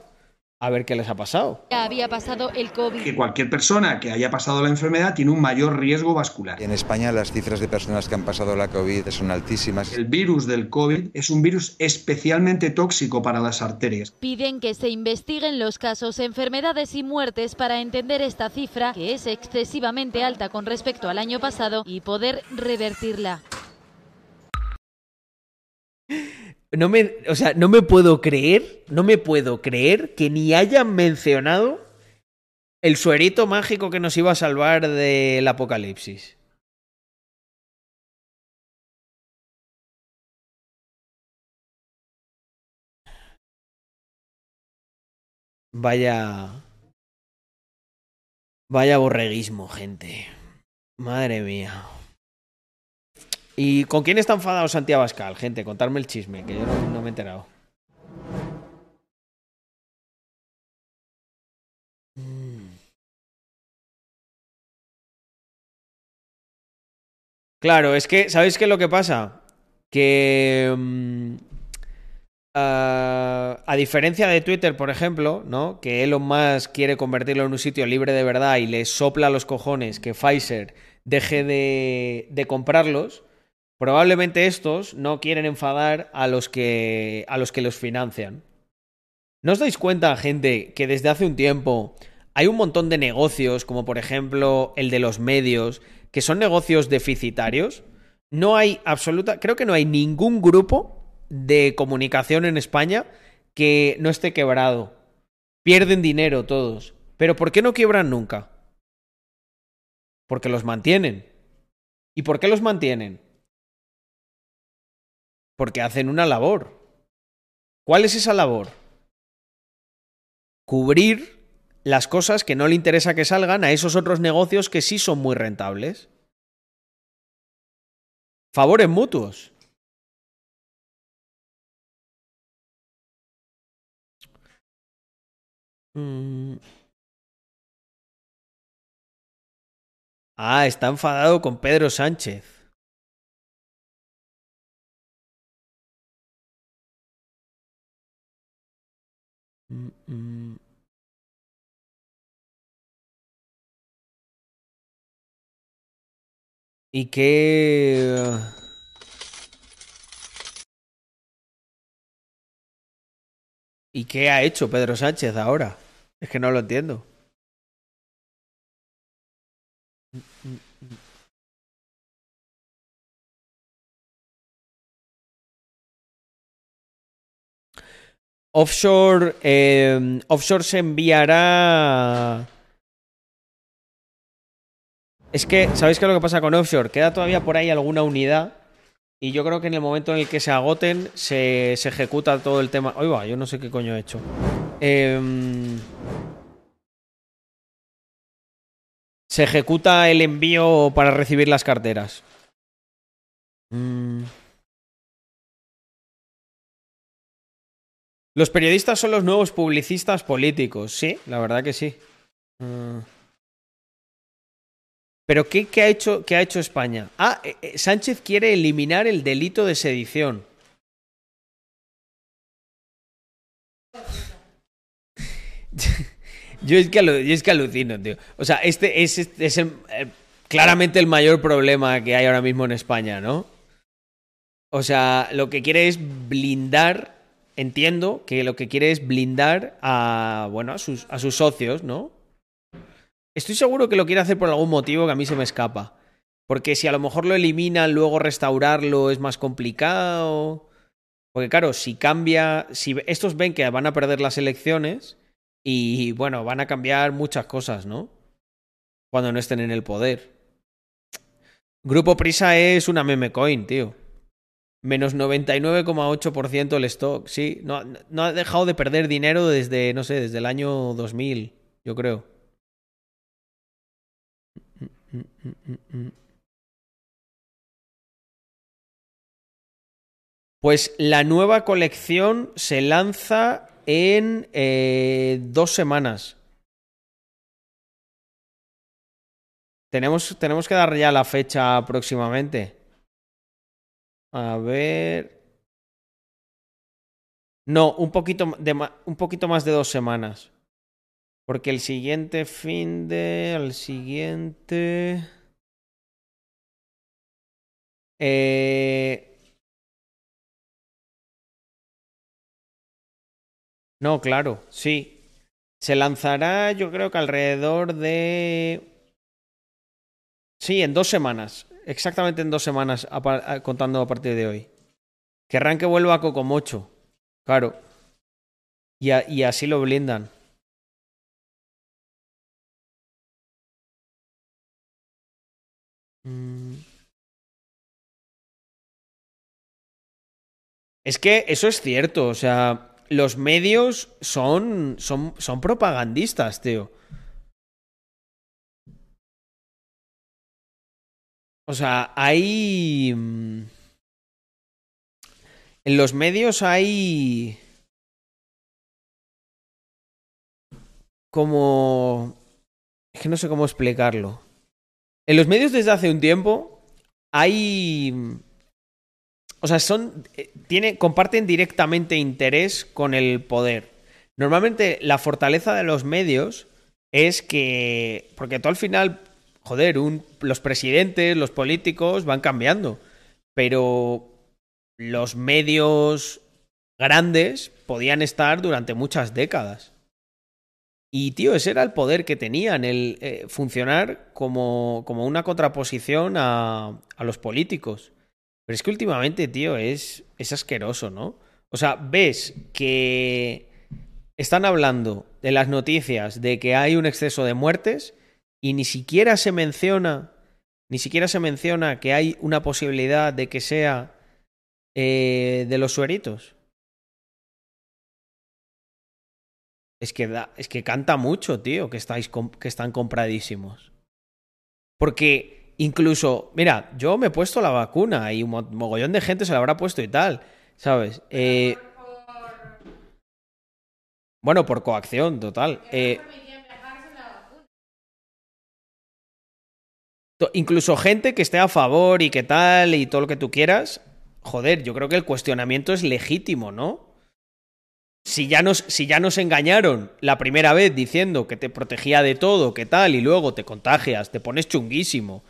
A ver qué les ha pasado. ya había pasado el COVID. Que cualquier persona que haya pasado la enfermedad tiene un mayor riesgo vascular. En España las cifras de personas que han pasado la COVID son altísimas. El virus del COVID es un virus especialmente tóxico para las arterias. Piden que se investiguen los casos, enfermedades y muertes para entender esta cifra, que es excesivamente alta con respecto al año pasado, y poder revertirla. No me, o sea, no me puedo creer, no me puedo creer que ni hayan mencionado El suerito mágico que nos iba a salvar del apocalipsis. Vaya. Vaya borreguismo, gente. Madre mía. ¿Y con quién está enfadado Santiago Abascal, gente? Contarme el chisme, que yo no, me he enterado. Claro, es que, ¿sabéis qué es lo que pasa? Que. mm, ah, a diferencia de Twitter, por ejemplo, ¿no? Que Elon Musk quiere convertirlo en un sitio libre de verdad y le sopla los cojones que Pfizer deje de, de comprarlos. Probablemente estos no quieren enfadar a los que a los que los financian. ¿No os dais cuenta, gente, que desde hace un tiempo hay un montón de negocios, como por ejemplo el de los medios, que son negocios deficitarios? No hay absoluta, creo que no hay ningún grupo de comunicación en España que no esté quebrado. Pierden dinero todos. Pero ¿por qué no quiebran nunca? Porque los mantienen. ¿Y por qué los mantienen? Porque hacen una labor. ¿Cuál es esa labor? Cubrir las cosas que no le interesa que salgan a esos otros negocios que sí son muy rentables. Favores mutuos. Mm. Ah, está enfadado con Pedro Sánchez. Mm, mm. ¿Y qué... ¿Y qué ha hecho Pedro Sánchez ahora? Es que no lo entiendo. Offshore, eh, offshore se enviará. Es que, ¿sabéis qué es lo que pasa con offshore? Queda todavía por ahí alguna unidad. Y yo creo que en el momento en el que se agoten, se, se ejecuta todo el tema. Oiga, yo no sé qué coño he hecho. Em, se ejecuta el envío para recibir las carteras. Mm. Los periodistas son los nuevos publicistas políticos. Sí, la verdad que sí. Mm. ¿Pero qué, ha hecho, qué ha hecho España? Ah, eh, eh, Sánchez quiere eliminar el delito de sedición. <laughs> Yo es que, yo es que alucino, tío. O sea, este es, este es el- eh, claramente el mayor problema que hay ahora mismo en España, ¿no? O sea, lo que quiere es blindar, entiendo que lo que quiere es blindar a, bueno, a sus, a sus socios, ¿no? Estoy seguro que lo quiere hacer por algún motivo que a mí se me escapa. Porque si a lo mejor lo eliminan, luego restaurarlo es más complicado. Porque claro, si cambia, si estos ven que van a perder las elecciones y bueno, van a cambiar muchas cosas, ¿no? Cuando no estén en el poder. Grupo Prisa es una meme coin, tío. Menos 99,8% el stock. Sí, no, no ha dejado de perder dinero desde, no sé, desde el año 2000, yo creo. Pues la nueva colección se lanza en eh, dos semanas. Tenemos, tenemos que dar ya la fecha próximamente. A ver. No, un poquito, de, un poquito más de dos semanas. Porque el siguiente fin de. El siguiente. Eh. No, claro, sí. Se lanzará, yo creo que alrededor de. Sí, en dos semanas exactamente en dos semanas contando a partir de hoy. Querrán que vuelva a Cocomocho. Claro. Y, así lo blindan. Mm. Es que eso es cierto, o sea, los medios son, son, son propagandistas, tío. O sea, hay... mm, En los medios hay... Como... Es que no sé cómo explicarlo. En los medios desde hace un tiempo hay... O sea, son... eh, Tiene, comparten directamente interés con el poder. Normalmente la fortaleza de los medios es que... Porque tú al final, joder, los presidentes, los políticos van cambiando. Pero los medios grandes podían estar durante muchas décadas. Y, tío, ese era el poder que tenían, el eh, funcionar como, como una contraposición a, a los políticos. Pero es que últimamente, tío, es, es asqueroso, ¿no? O sea, ves que están hablando de las noticias de que hay un exceso de muertes y ni siquiera se menciona, ni siquiera se menciona que hay una posibilidad de que sea eh, de los sueritos. Es que, da, es que canta mucho, tío, que, estáis que están compradísimos. Porque incluso, mira, yo me he puesto la vacuna y un mo- mogollón de gente se la habrá puesto y tal, ¿sabes? Eh, bueno, por coacción, total. Eh, incluso gente que esté a favor y que tal y todo lo que tú quieras, joder, yo creo que el cuestionamiento es legítimo, ¿no? Si ya, nos, si ya nos engañaron la primera vez diciendo que te protegía de todo, que tal, y luego te contagias, te pones chunguísimo.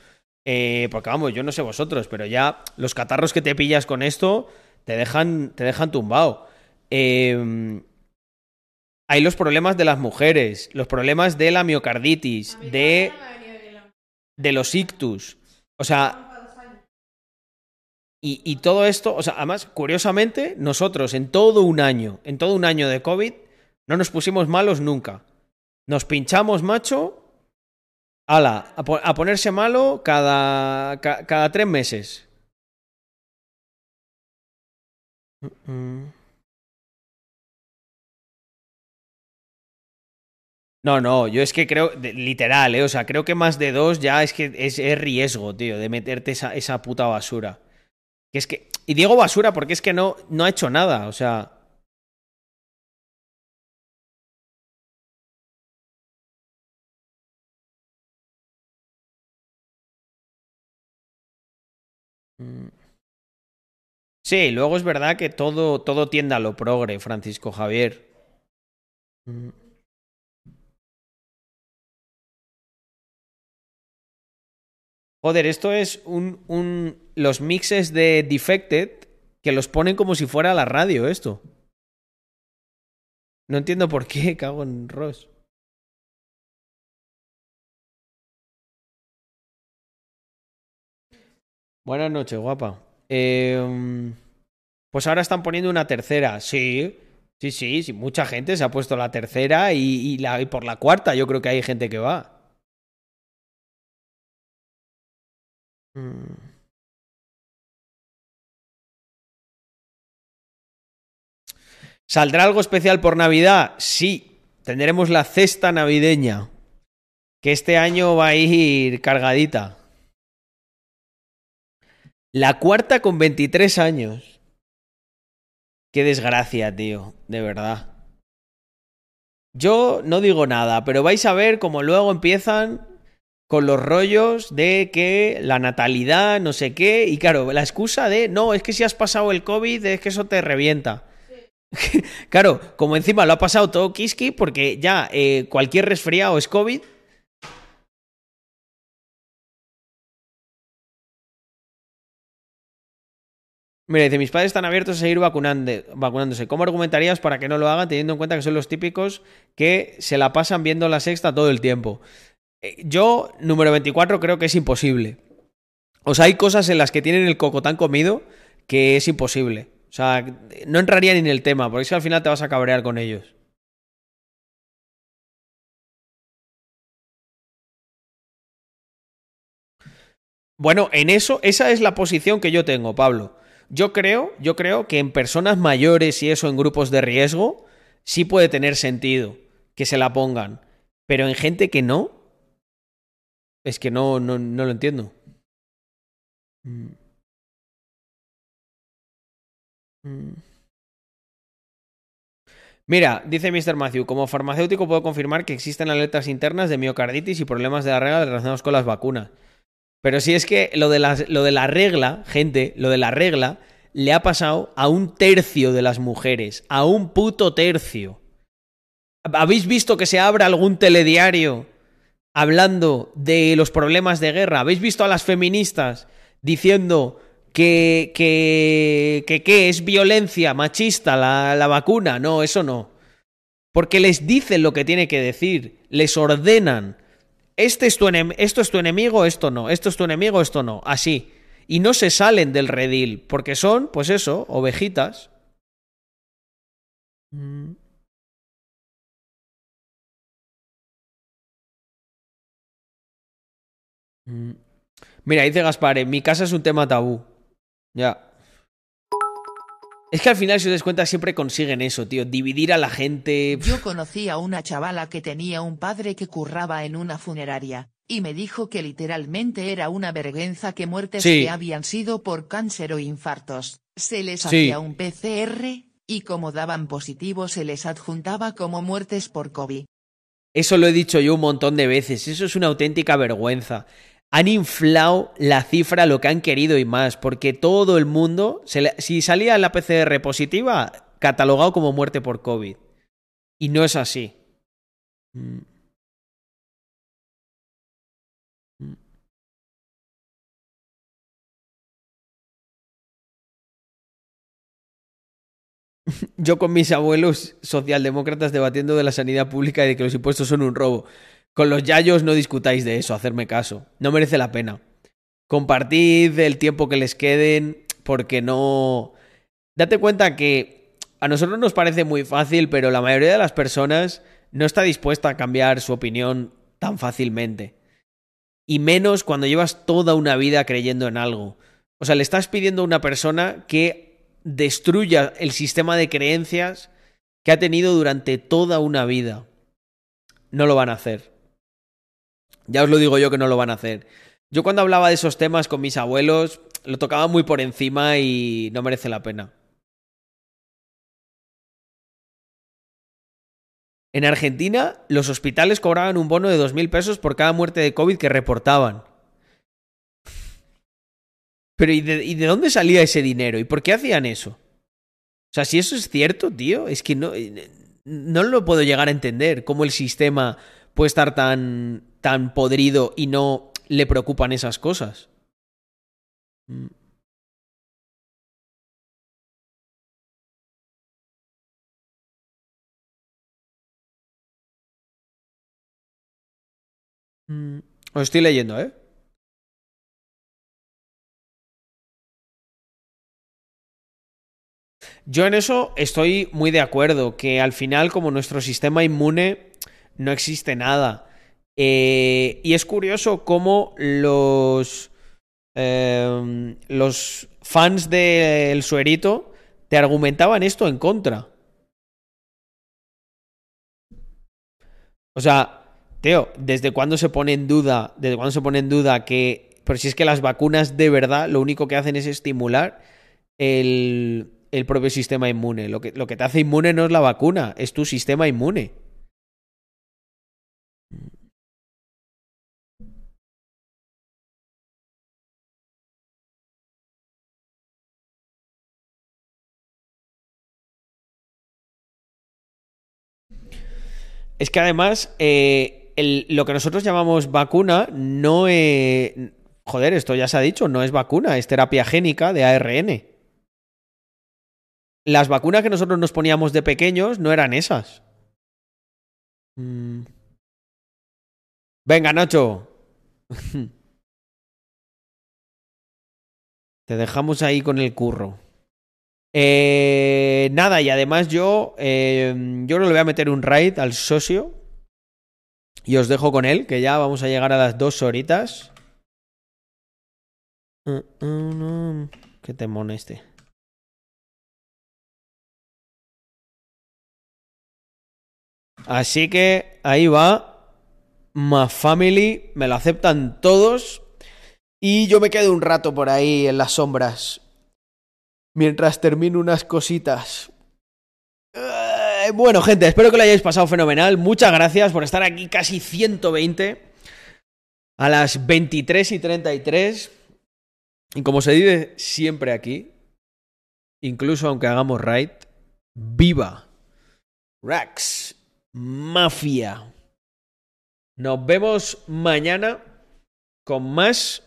Eh, porque vamos, yo no sé vosotros, pero ya los catarros que te pillas con esto te dejan, te dejan tumbado. Eh, hay los problemas de las mujeres, los problemas de la miocarditis, de, de los ictus. O sea, y, y todo esto, o sea, además, curiosamente, nosotros en todo un año, en todo un año de COVID, no nos pusimos malos nunca. Nos pinchamos, macho, ala, a, a ponerse malo cada, ca- cada tres meses. Mm, mm. No, no, yo es que creo, literal, ¿eh? O sea, creo que más de dos ya es que es, es riesgo, tío, de meterte esa, esa puta basura. Que es que. Y digo basura porque es que no, no ha hecho nada, o sea. Mm. Sí, luego es verdad que todo, todo tiende a lo progre, Francisco Javier. Mm. Joder, esto es un, un. Los mixes de Defected que los ponen como si fuera la radio, esto. No entiendo por qué, <laughs> cago en Ross. Buenas noches, guapa. Eh, pues ahora están poniendo una tercera. Sí, sí, sí, sí. Mucha gente se ha puesto la tercera y, y la, y por la cuarta yo creo que hay gente que va. Mm. ¿Saldrá algo especial por Navidad? Sí, tendremos la cesta navideña, que este año va a ir cargadita. La cuarta con 23 años. Qué desgracia, tío, de verdad. Yo no digo nada, pero vais a ver cómo luego empiezan con los rollos de que la natalidad, no sé qué, y claro, la excusa de, no, es que si has pasado el COVID, es que eso te revienta. <laughs> claro, como encima lo ha pasado todo Kiski, porque ya eh, cualquier resfriado es COVID. Mira, dice, mis padres están abiertos a seguir vacunándose. ¿Cómo argumentarías para que no lo hagan teniendo en cuenta que son los típicos que se la pasan viendo la sexta todo el tiempo? Eh, Yo, número 24, creo que es imposible. O sea, hay cosas en las que tienen el coco tan comido que es imposible. O sea, no entraría ni en el tema, porque que al final te vas a cabrear con ellos. Bueno, en eso, esa es la posición que yo tengo, Pablo. Yo creo, yo creo que en personas mayores y eso en grupos de riesgo, sí puede tener sentido que se la pongan. Pero en gente que no, es que no, no, no lo entiendo. Mm. Mm. Mira, dice Mr. Matthew, como farmacéutico puedo confirmar que existen alertas internas de miocarditis y problemas de la regla relacionados con las vacunas. Pero si es que lo de, la, lo de la regla, gente, lo de la regla le ha pasado a un tercio de las mujeres, a un puto tercio. ¿Habéis visto que se abra algún telediario hablando de los problemas de guerra? ¿Habéis visto a las feministas diciendo que, que, que, es violencia machista la, la vacuna? No, eso no. Porque les dicen lo que tiene que decir, les ordenan. Este es tu esto es tu enemigo, esto no. Esto es tu enemigo, esto no. Así. Y no se salen del redil, porque son, pues eso, ovejitas. Mm. Mira, dice Gaspar, en mi casa es un tema tabú. Ya. Es que al final, si os das cuenta, siempre consiguen eso, tío. Dividir a la gente. Yo conocí a una chavala que tenía un padre que curraba en una funeraria, y me dijo que literalmente era una vergüenza que muertes Sí. que habían sido por cáncer o infartos. Se les Sí. hacía un PCR, y como daban positivo se les adjuntaba como muertes por COVID. Eso lo he dicho yo un montón de veces. Eso es una auténtica vergüenza. Han inflado la cifra lo que han querido y más, porque todo el mundo, se le- si salía la PCR positiva, catalogado como muerte por COVID. Y no es así. Mm. Mm. <laughs> Yo con mis abuelos socialdemócratas debatiendo de la sanidad pública y de que los impuestos son un robo. Con los yayos no discutáis de eso, hacerme caso. No merece la pena. Compartid el tiempo que les queden porque no... Date cuenta que a nosotros nos parece muy fácil, pero la mayoría de las personas no está dispuesta a cambiar su opinión tan fácilmente. Y menos cuando llevas toda una vida creyendo en algo. O sea, le estás pidiendo a una persona que destruya el sistema de creencias que ha tenido durante toda una vida. No lo van a hacer. Ya os lo digo yo que no lo van a hacer. Yo cuando hablaba de esos temas con mis abuelos, lo tocaba muy por encima y no merece la pena. En Argentina, los hospitales cobraban un bono de 2.000 pesos por cada muerte de COVID que reportaban. Pero ¿y de, ¿y de dónde salía ese dinero? ¿Y por qué hacían eso? O sea, si eso es cierto, tío, es que no, eh, no lo puedo llegar a entender. Cómo el sistema puede estar tan, tan podrido y no le preocupan esas cosas. Mm. Mm, Os estoy leyendo, ¿eh? Yo en eso estoy muy de acuerdo, que al final como nuestro sistema inmune no existe nada. Eh, y es curioso cómo los, eh, los fans del suerito te argumentaban esto en contra. O sea, Teo, ¿desde cuándo se pone en duda, desde cuándo se pone en duda que, pero si es que las vacunas de verdad lo único que hacen es estimular el, el propio sistema inmune. Lo que, lo que te hace inmune no es la vacuna, es tu sistema inmune. Es que además, eh, lo que nosotros llamamos vacuna no es... Joder, esto ya se ha dicho, no es vacuna, es terapia génica de ARN. Las vacunas que nosotros nos poníamos de pequeños no eran esas. Mm. Venga, Nacho. <laughs> Te dejamos ahí con el curro. Eh, nada, y además yo, eh, yo no le voy a meter un raid al socio. Y os dejo con él, que ya vamos a llegar a las dos horitas. Uh, uh. Qué temón este. Así que ahí va. My Family. Me lo aceptan todos. Y yo me quedo un rato por ahí en las sombras. Mientras termino unas cositas. Eh, bueno, gente, espero que lo hayáis pasado fenomenal. Muchas gracias por estar aquí casi 120 a las 23 y 33. Y como se dice siempre aquí, incluso aunque hagamos raid, viva Rax Mafia. Nos vemos mañana con más